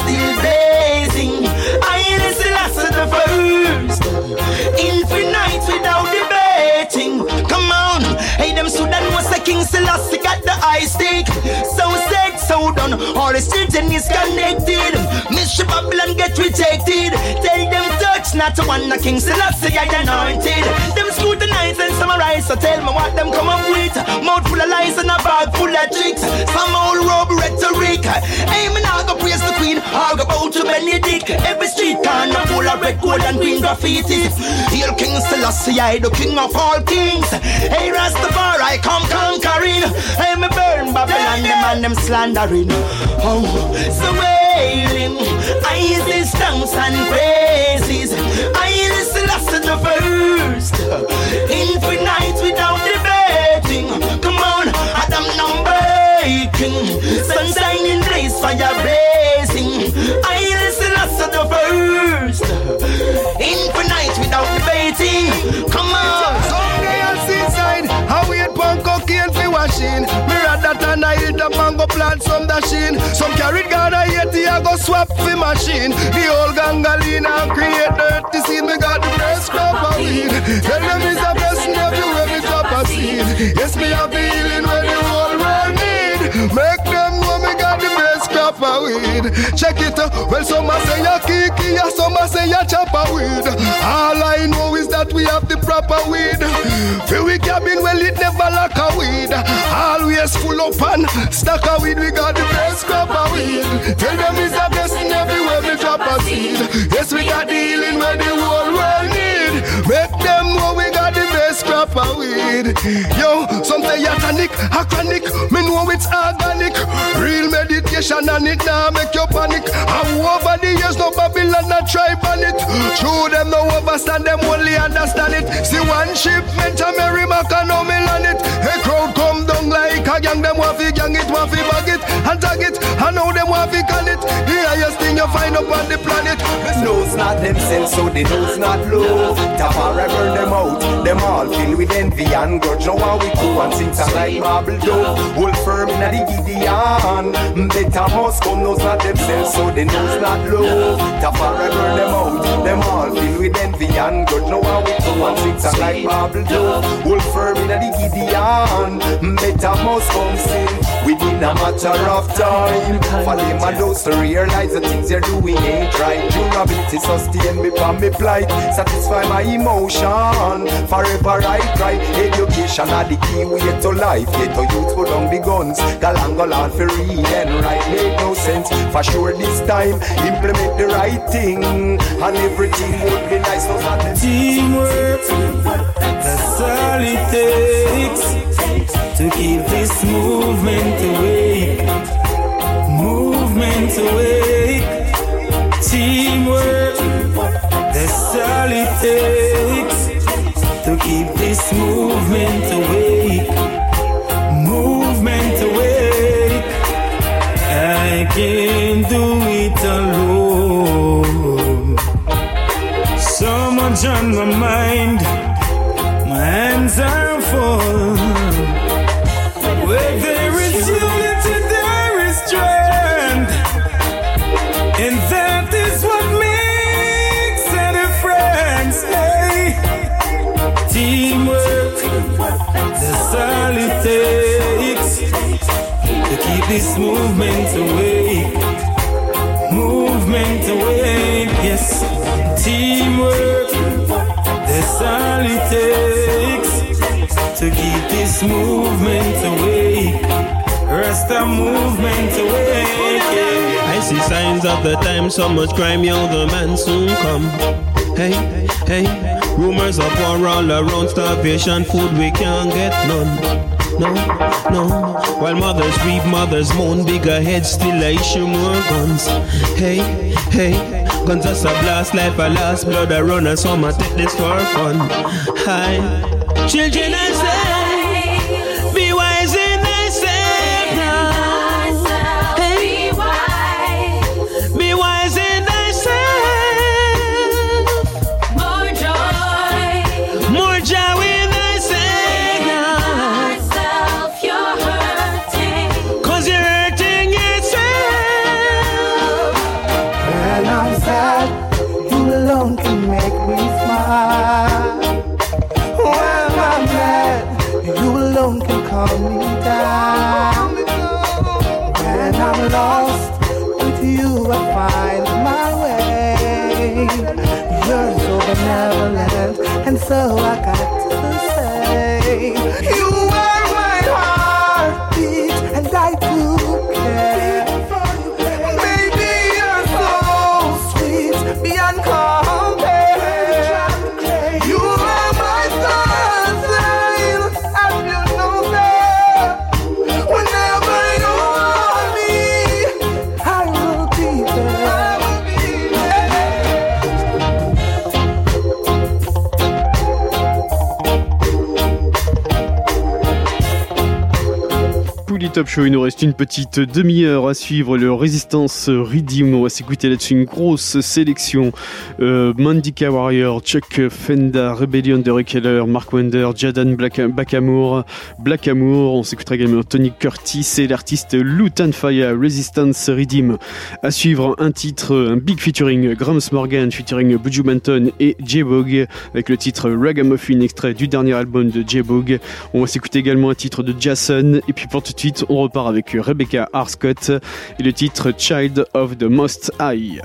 Still blazing. I last to the first. Infinite without debating. Come on. Hey, them Sudan was the king Selassie got the eye stick. So said, so done. All the children is connected. Mr. Babylon get rejected. Tell them not to one the king Selassie I anointed. Them scrutinize and summarize. So tell me what them come up with. Mouth full of lies and a bag full of tricks. Some old robe rhetoric. Hey, me now go praise the queen. I'll go bow to Benedict. Every street corner full of red, gold, and green graffiti. Hail King Selassie, I the king of all kings. Hey, Rastafari, come conquering. Hey, me burn Babylon, them and them slandering. Oh, so wailing. I this thanks and praises. I listen last to the first. Infinite without debating. Come on, Adam number eight king. Sunshine in place, fire blazing. I and go plant some dashing. Some carried Ghana yeti I go swap fi machine. The old gangalina create dirty scene. Me got the best crop of weed. Tell them it's a blessing everywhere me drop a seed. Yes, me have the healing weed. Check it. uh, Well, some a say a kiki, yeah, some a say a weed. All I know is that we have the proper weed. Feel we cabin, well, it never lack a weed. Always full up and stack of weed. We got the best crop of weed. Tell them it's a blessing everywhere we drop a seed. Yes, we got the healing where the whole world need. Make them know we got the best crop of weed. Yo, some say a tonic, a chronic. Me know it's organic. Real meditation and it now make you panic. And over the years, no Babylon not try ban it. True, them no overstand, them only understand it. See one shipment, a Mary Mac and no on it. A crowd come down like a gang, them want gang it, want bag it, and tag it. And now them want fi can it. The highest thing you find up on the planet. Knows not themselves, so they knows not love. Tafari burn them out, them all filled with envy and grudge. Now how we go and sing like marble dove. Hold firm in the Gideon. Better must come, knows not themselves, so they knows not love. Tafari burn them out, them all filled with envy and grudge. Now how we go and sing song like marble dove. Hold firm in the Gideon. Better must come sing within a matter of time. For them and those to realize the things they're doing ain't right. Durability sustain me from me plight. Satisfy my emotion. Forever I cry. Education are the key way to life. Get to youth down the guns. Galangal on for read and right. Make no sense. For sure this time. Implement the right thing. And everything would be nice. No Teamwork. That's all it takes to keep this movement awake. Movement awake. Teamwork. That's all it takes to keep this movement awake. can't do it alone. So much on my mind, my hands are full. Where there is unity, there is strength, and that is what makes a difference. Hey, teamwork, that's all it takes to keep this movement away. Movement awake, yes. Teamwork, that's all it takes to keep this movement awake. Rasta movement awake. Yeah. I see signs of the time, so much crime, yo, the man soon come. Hey, hey, rumors of war all around, starvation, food we can't get none. No, no, while mothers weep, mothers moan, bigger heads still I issue more guns. Hey, hey, guns just a blast, life a last, blood a run, and some a take this for fun. Hi, children I say, calm me down. When I'm lost, with you I find my way. You're so benevolent, and so I got to say, you are Top Show, il nous reste une petite demi-heure à suivre le Résistance Redeem. On va s'écouter là-dessus une grosse sélection. Euh, Warrior, Chuck Fenda, Rebellion de Rick Keller, Mark Wender, Jadan Black, Blackamoor, Blackamoor. On s'écoutera également Tony Curtis et l'artiste Lutan Fire, Resistance Redeem. À suivre un titre, un big featuring Grams Morgan, featuring Buju Banton et J-Bog avec le titre Ragamuffin, extrait du dernier album de J-Bog. On va s'écouter également un titre de Jason. Et puis pour tout de suite, on repart avec Rebecca Arscott et le titre Child of the Most High.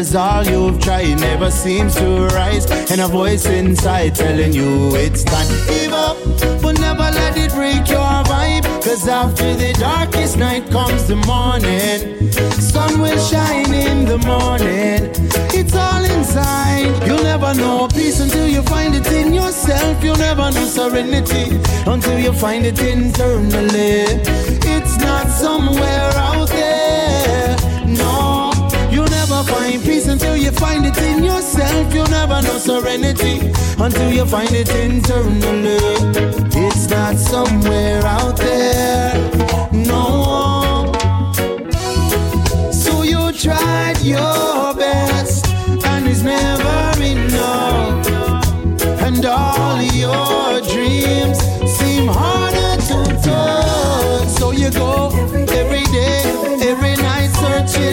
Cause all you've tried never seems to rise. And a voice inside telling you it's time. Give up, but never let it break your vibe. Cause after the darkest night comes the morning. Sun will shine in the morning. It's all inside. You'll never know peace until you find it in yourself. You'll never know serenity until you find it internally. It's not somewhere out there. Never find peace until you find it in yourself. You'll never know serenity until you find it internally. It's not somewhere out there. No. So you tried your best, and it's never enough. And all your dreams seem harder to touch. So you go every day, every night, searching,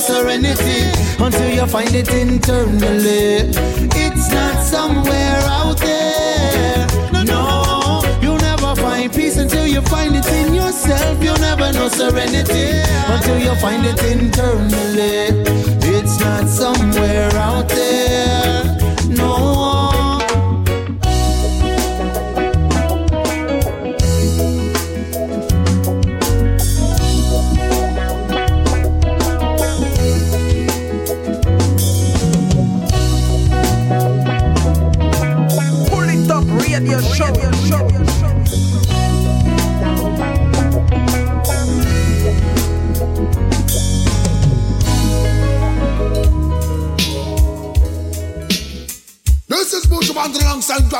Serenity until you find it internally. It's not somewhere out there. No, you'll never find peace until you find it in yourself. You'll never know serenity until you find it internally. It's not somewhere out there.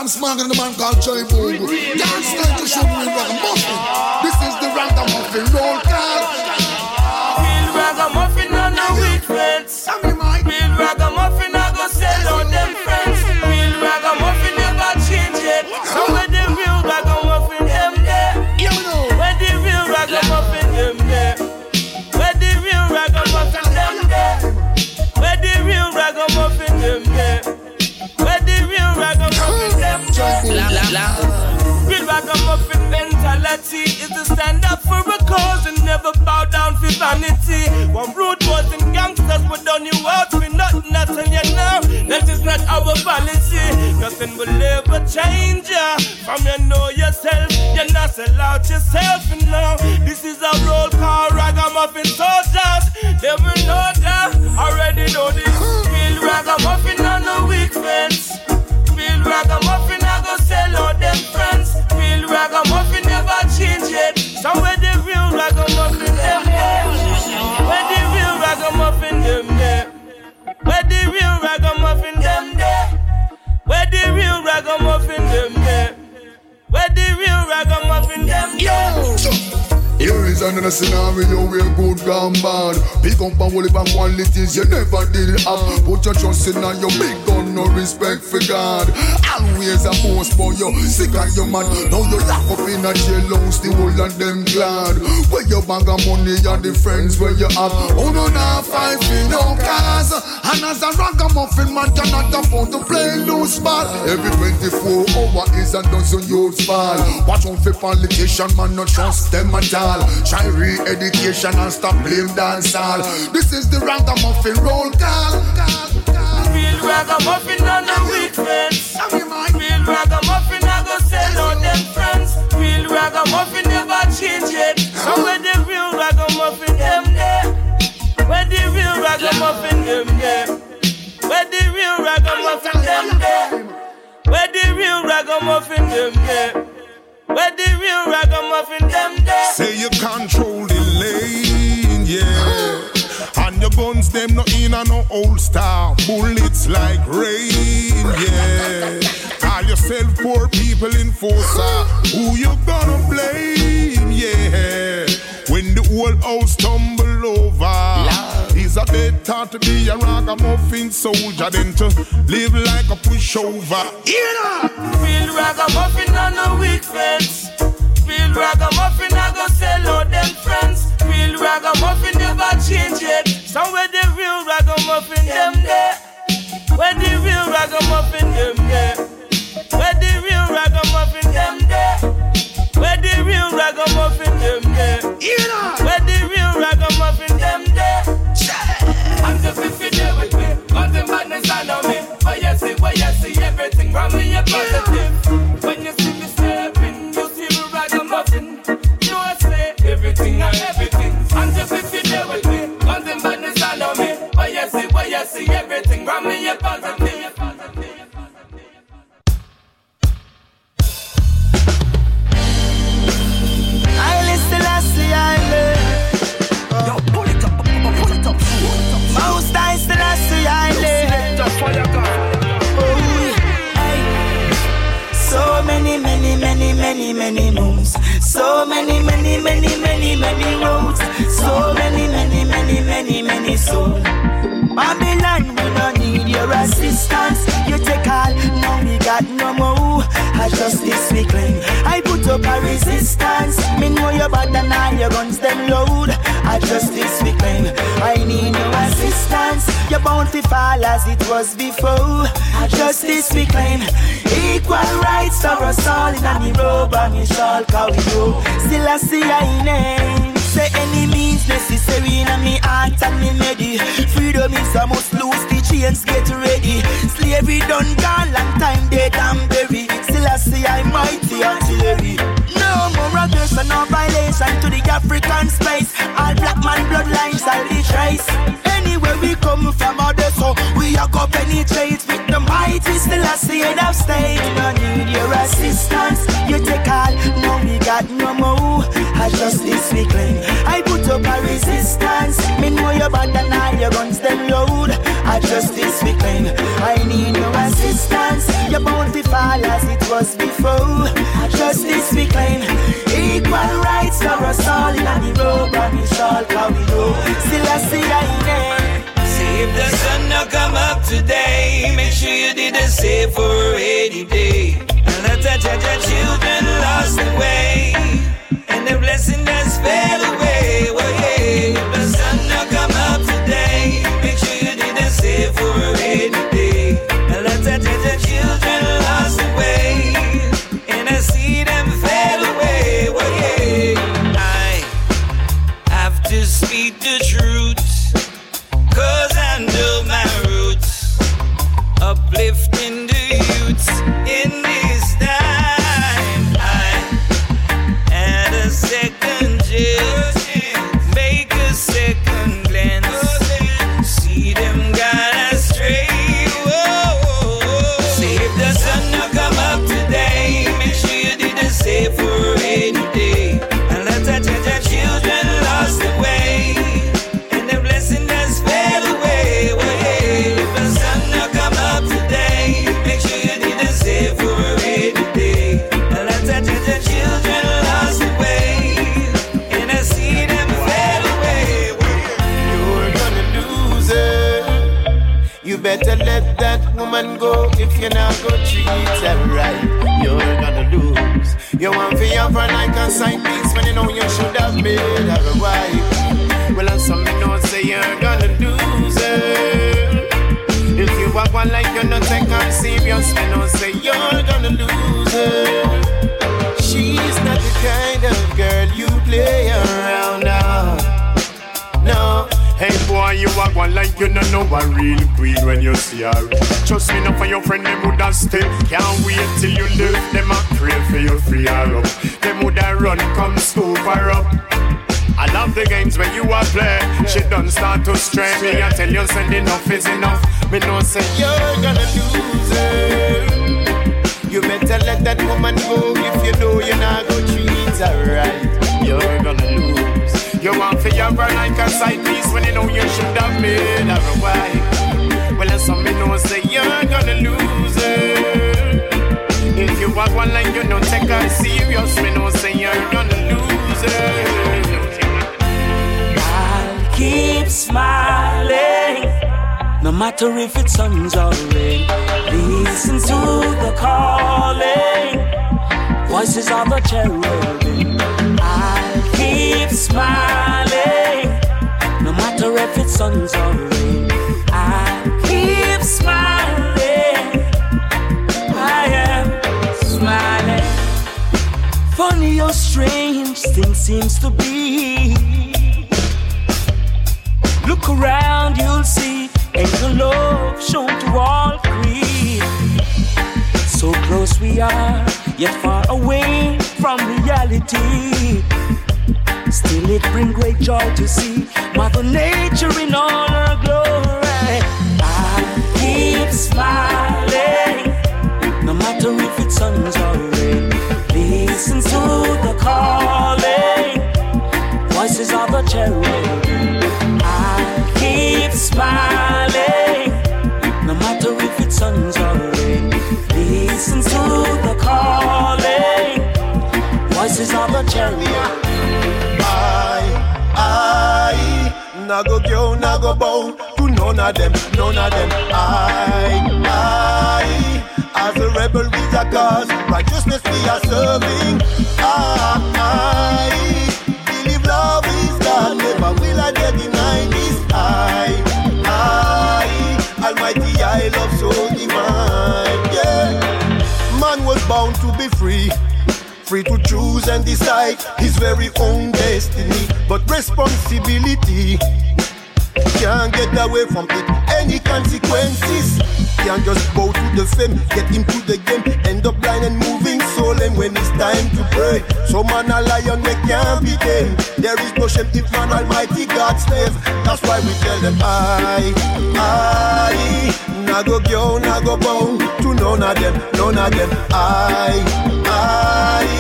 Drum Smog and the man called Joy Bobo. Dance time to show me ragamuffin. This is the ragamuffin roll call. Real ragamuffin and no weak Ragamuffin mentality is to stand up for a cause and never bow down for vanity. One rude boys and gangsters, but don't you out me nothing, I tell you now. That is not our policy. Nothing will ever change ya. From you know yourself, you're not sell out yourself and now. This is a roll call, ragamuffin soldiers. They will know that. Already know this. Feel ragamuffin on the weak fence. Real ragamuffin, I go sell out them friends. Real ragamuffin never change yet. Somewhere the real ragamuffin them there. Where the real ragamuffin them there. Where the real ragamuffin them there. Where the real ragamuffin them there. Where the real ragamuffin them there. Here is another scenario where good gone bad. Pick up and hold back qualities you never did have. Put your trust in on your big gun, no respect for God. Always a boss for you, sick and your mad. Now you lock up in a jailhouse, the whole of them glad. Where your bag of money and the friends where you have. Oh no, now five in no cars. And as a ragamuffin man cannot afford to play loose ball. Every 24 hour is a dozen youths fall. Watch out for politician man, no trust them at all. Try re-education and stop blame dance all. This is the ragamuffin roll call. Real ragamuffin on the weak friends. Real ragamuffin I go sell out them friends. Real ragamuffin never change yet. So where the real ragamuffin them there? Where the real ragamuffin them there? Where the real ragamuffin them there? Where the real ragamuffin them there? Where the real ragamuffin them there? Say you control the lane, yeah. And your guns them no in a no old star. Bullets like rain, yeah. Call yourself poor people in enforcer. Who you gonna blame, yeah? When the whole house tumble over. It's a better to be a ragamuffin soldier than to live like a pushover. Real ragamuffin on no weak friends. Real ragamuffin I go sell out them friends. Real ragamuffin never change yet. Somewhere the real ragamuffin them there. Where the real ragamuffin them there. Where the real ragamuffin them there. Where the real ragamuffin them there. Where just if you with on me. See, everything from me a positive. Many, many, moons. So many, many, many, many, many roads. So many, many, many, many, many souls. Babylon, we don't need your assistance. You take all, now we got no more. I justice we claim. Up a resistance. Me know you're bad and all your guns them load. I justice we claim. I need no assistance. You're bound to fall as it was before. I justice we claim. Equal rights for us all in a robe and we shall carry you. Still I see I name. Say any means necessary in me heart and me ready. Freedom is a must lose chains, get ready. Slavery done gone, long time dead and buried. Still I see I mighty artillery. No more aggression, no violation to the African space. All black man bloodlines are the trace. Anywhere we come from, the so we are go penetrate with the mighty. Still I see it of state. No need your assistance. You take all, no we got no more. I justice we claim. I put up a resistance. Me know you bad and all your guns them load. I justice we claim. I need no assistance. To fall as it was before. I justice we claim. Equal rights for us all in the robe and we shall how we go. Still I see I name. See if the sun not come up today, make sure you did the same for a rainy day. And let the your children lost the way, and the blessing that's fell away. Well, woman go if you're not gonna treat her right. You're gonna lose. You want to have her like a side piece when you know you should have made her a wife. Well, and some me know say you're gonna lose her. If you walk one like you're not take her serious, me know say you're gonna lose her. She's not the kind of girl you play around. Hey boy, you are one like you don't know a real queen when you see her. Trust me, not for your friend, them woulda stay. Can't wait till you live, them a pray for you free her up. Them woulda run, come scoop her up. I love the games when you are play. She done start to stray. Me, I tell you, send enough is enough. Me no say You're gonna lose her. You better let that woman go if you know you're not gonna treat her right. You're gonna lose. You want for your girl like a side piece when you know you should have made a wife. Well, and some me know say you're gonna lose her. If you walk one like you don't take her serious, me know say you're gonna lose her. I'll keep smiling, no matter if it's suns or rain. Listen to the calling, voices of the cherubim. Smiling, no matter if it's suns or rain. I'll keep smiling, I am smiling. Funny how strange things seems to be. Look around, you'll see angel love shown to all three. So close we are, yet far away from reality. Still, it brings great joy to see Mother Nature in all her glory. I keep smiling, no matter if it's suns or rain. Listen to the calling, voices of the cherubim. I keep smiling, no matter if it's suns or rain. Listen to the calling, voices of the cherubim. I, I, na go go, na go bow to none of them, none of them. I, I, as a rebel with a cause, righteousness we are serving. I, I believe love is God, never will I dare deny this. I, I, Almighty, I love so divine. Yeah, man was bound to be free free to choose and decide his very own destiny. But responsibility can't get away from it. Any consequences can't just bow to the fame, get into the game, end up blind and moving soul. And when it's time to pray, so man a lion they can't be tamed. There is no shame if man Almighty God slave. That's why we tell them I, I, na go go, na go to none of them, none of them. I, I,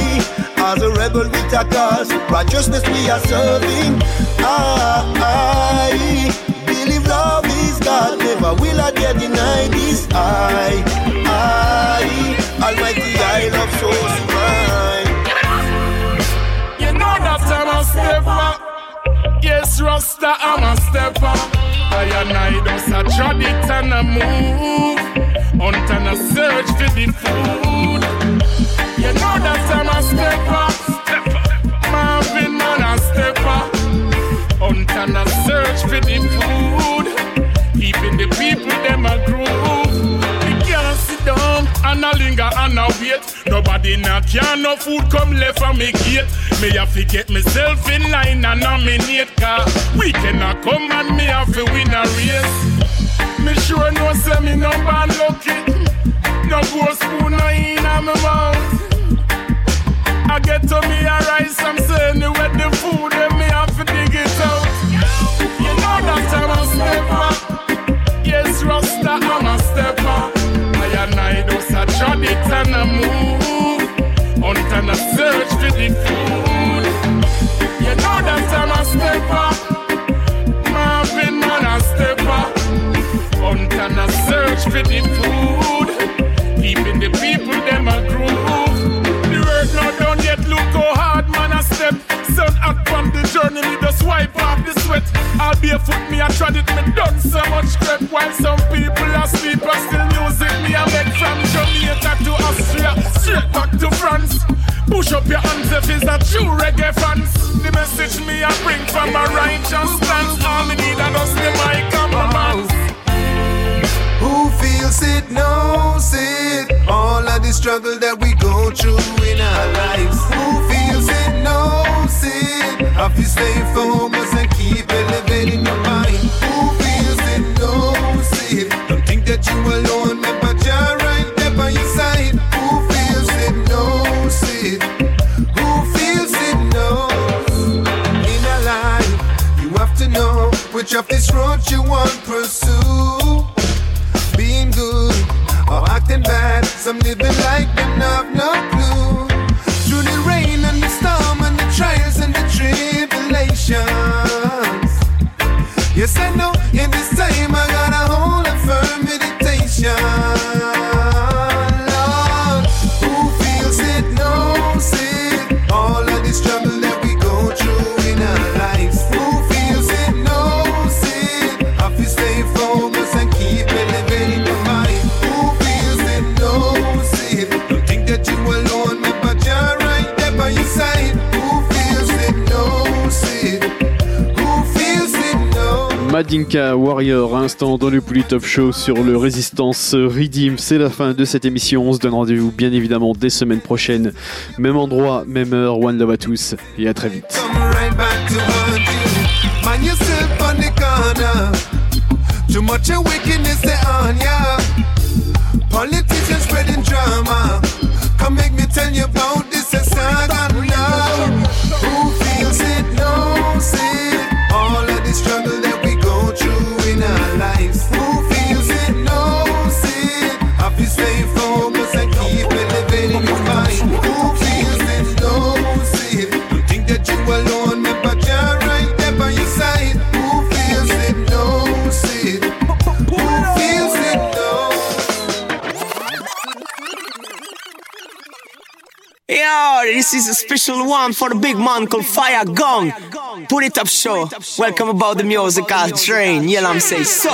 as a rebel with a cause, righteousness we are serving. I, I believe love is God, never will I dare deny this. I, I, Almighty, I love so divine. You know that I'm a stepper. Yes, Rasta, I'm a stepper. I and I a trod it and move. Hunt and a search for the food. A and a wait. Nobody knock can no food come left from me gate. Me have to get myself in line and nominate car. We cannot come and me have to win a race. Me sure no say me no bad lucky. No go spoon no in a me mouth. I get to me a rice, I'm saying the wet the food and me have to dig it out. You know that I'm a stepper. Yes, Rasta, I'm a stepper. I and I just a trod it and a move. Hunt and a search for the food. You know that I'm a stepper. Marvin man a stepper. Hunt and a search for the food. Keeping the people them a groove. The work not done yet, look how hard man a step. Sun out from the journey, just wipe the sweat. I'll be a foot, me I tried it, me done so much crap. While some people are sleep and still music me I make from Jamaica to Austria, straight back to France. Push up your hands if it's a true reggae fans. The message me I bring from a righteous stance. All me need are just the mic and my mouth. Who feels it knows it. All of the struggle that we go through in our lives. Who feels it knows it. Have to stay focused of this road you want pursue being good or acting bad. Some living like them have no clue. Through the rain and the storm and the trials and the tribulations. Yes, I know Madinka Warrior, instant dans le Pouli Top Show sur le Résistance Redeem. C'est la fin de cette émission. On se donne rendez-vous bien évidemment des semaines prochaines. Même endroit, même heure. One love à tous et à très vite. This is a special one for the big man called Fire Gong. Put it up show. Welcome about the musical train. Yeah, I'm say so.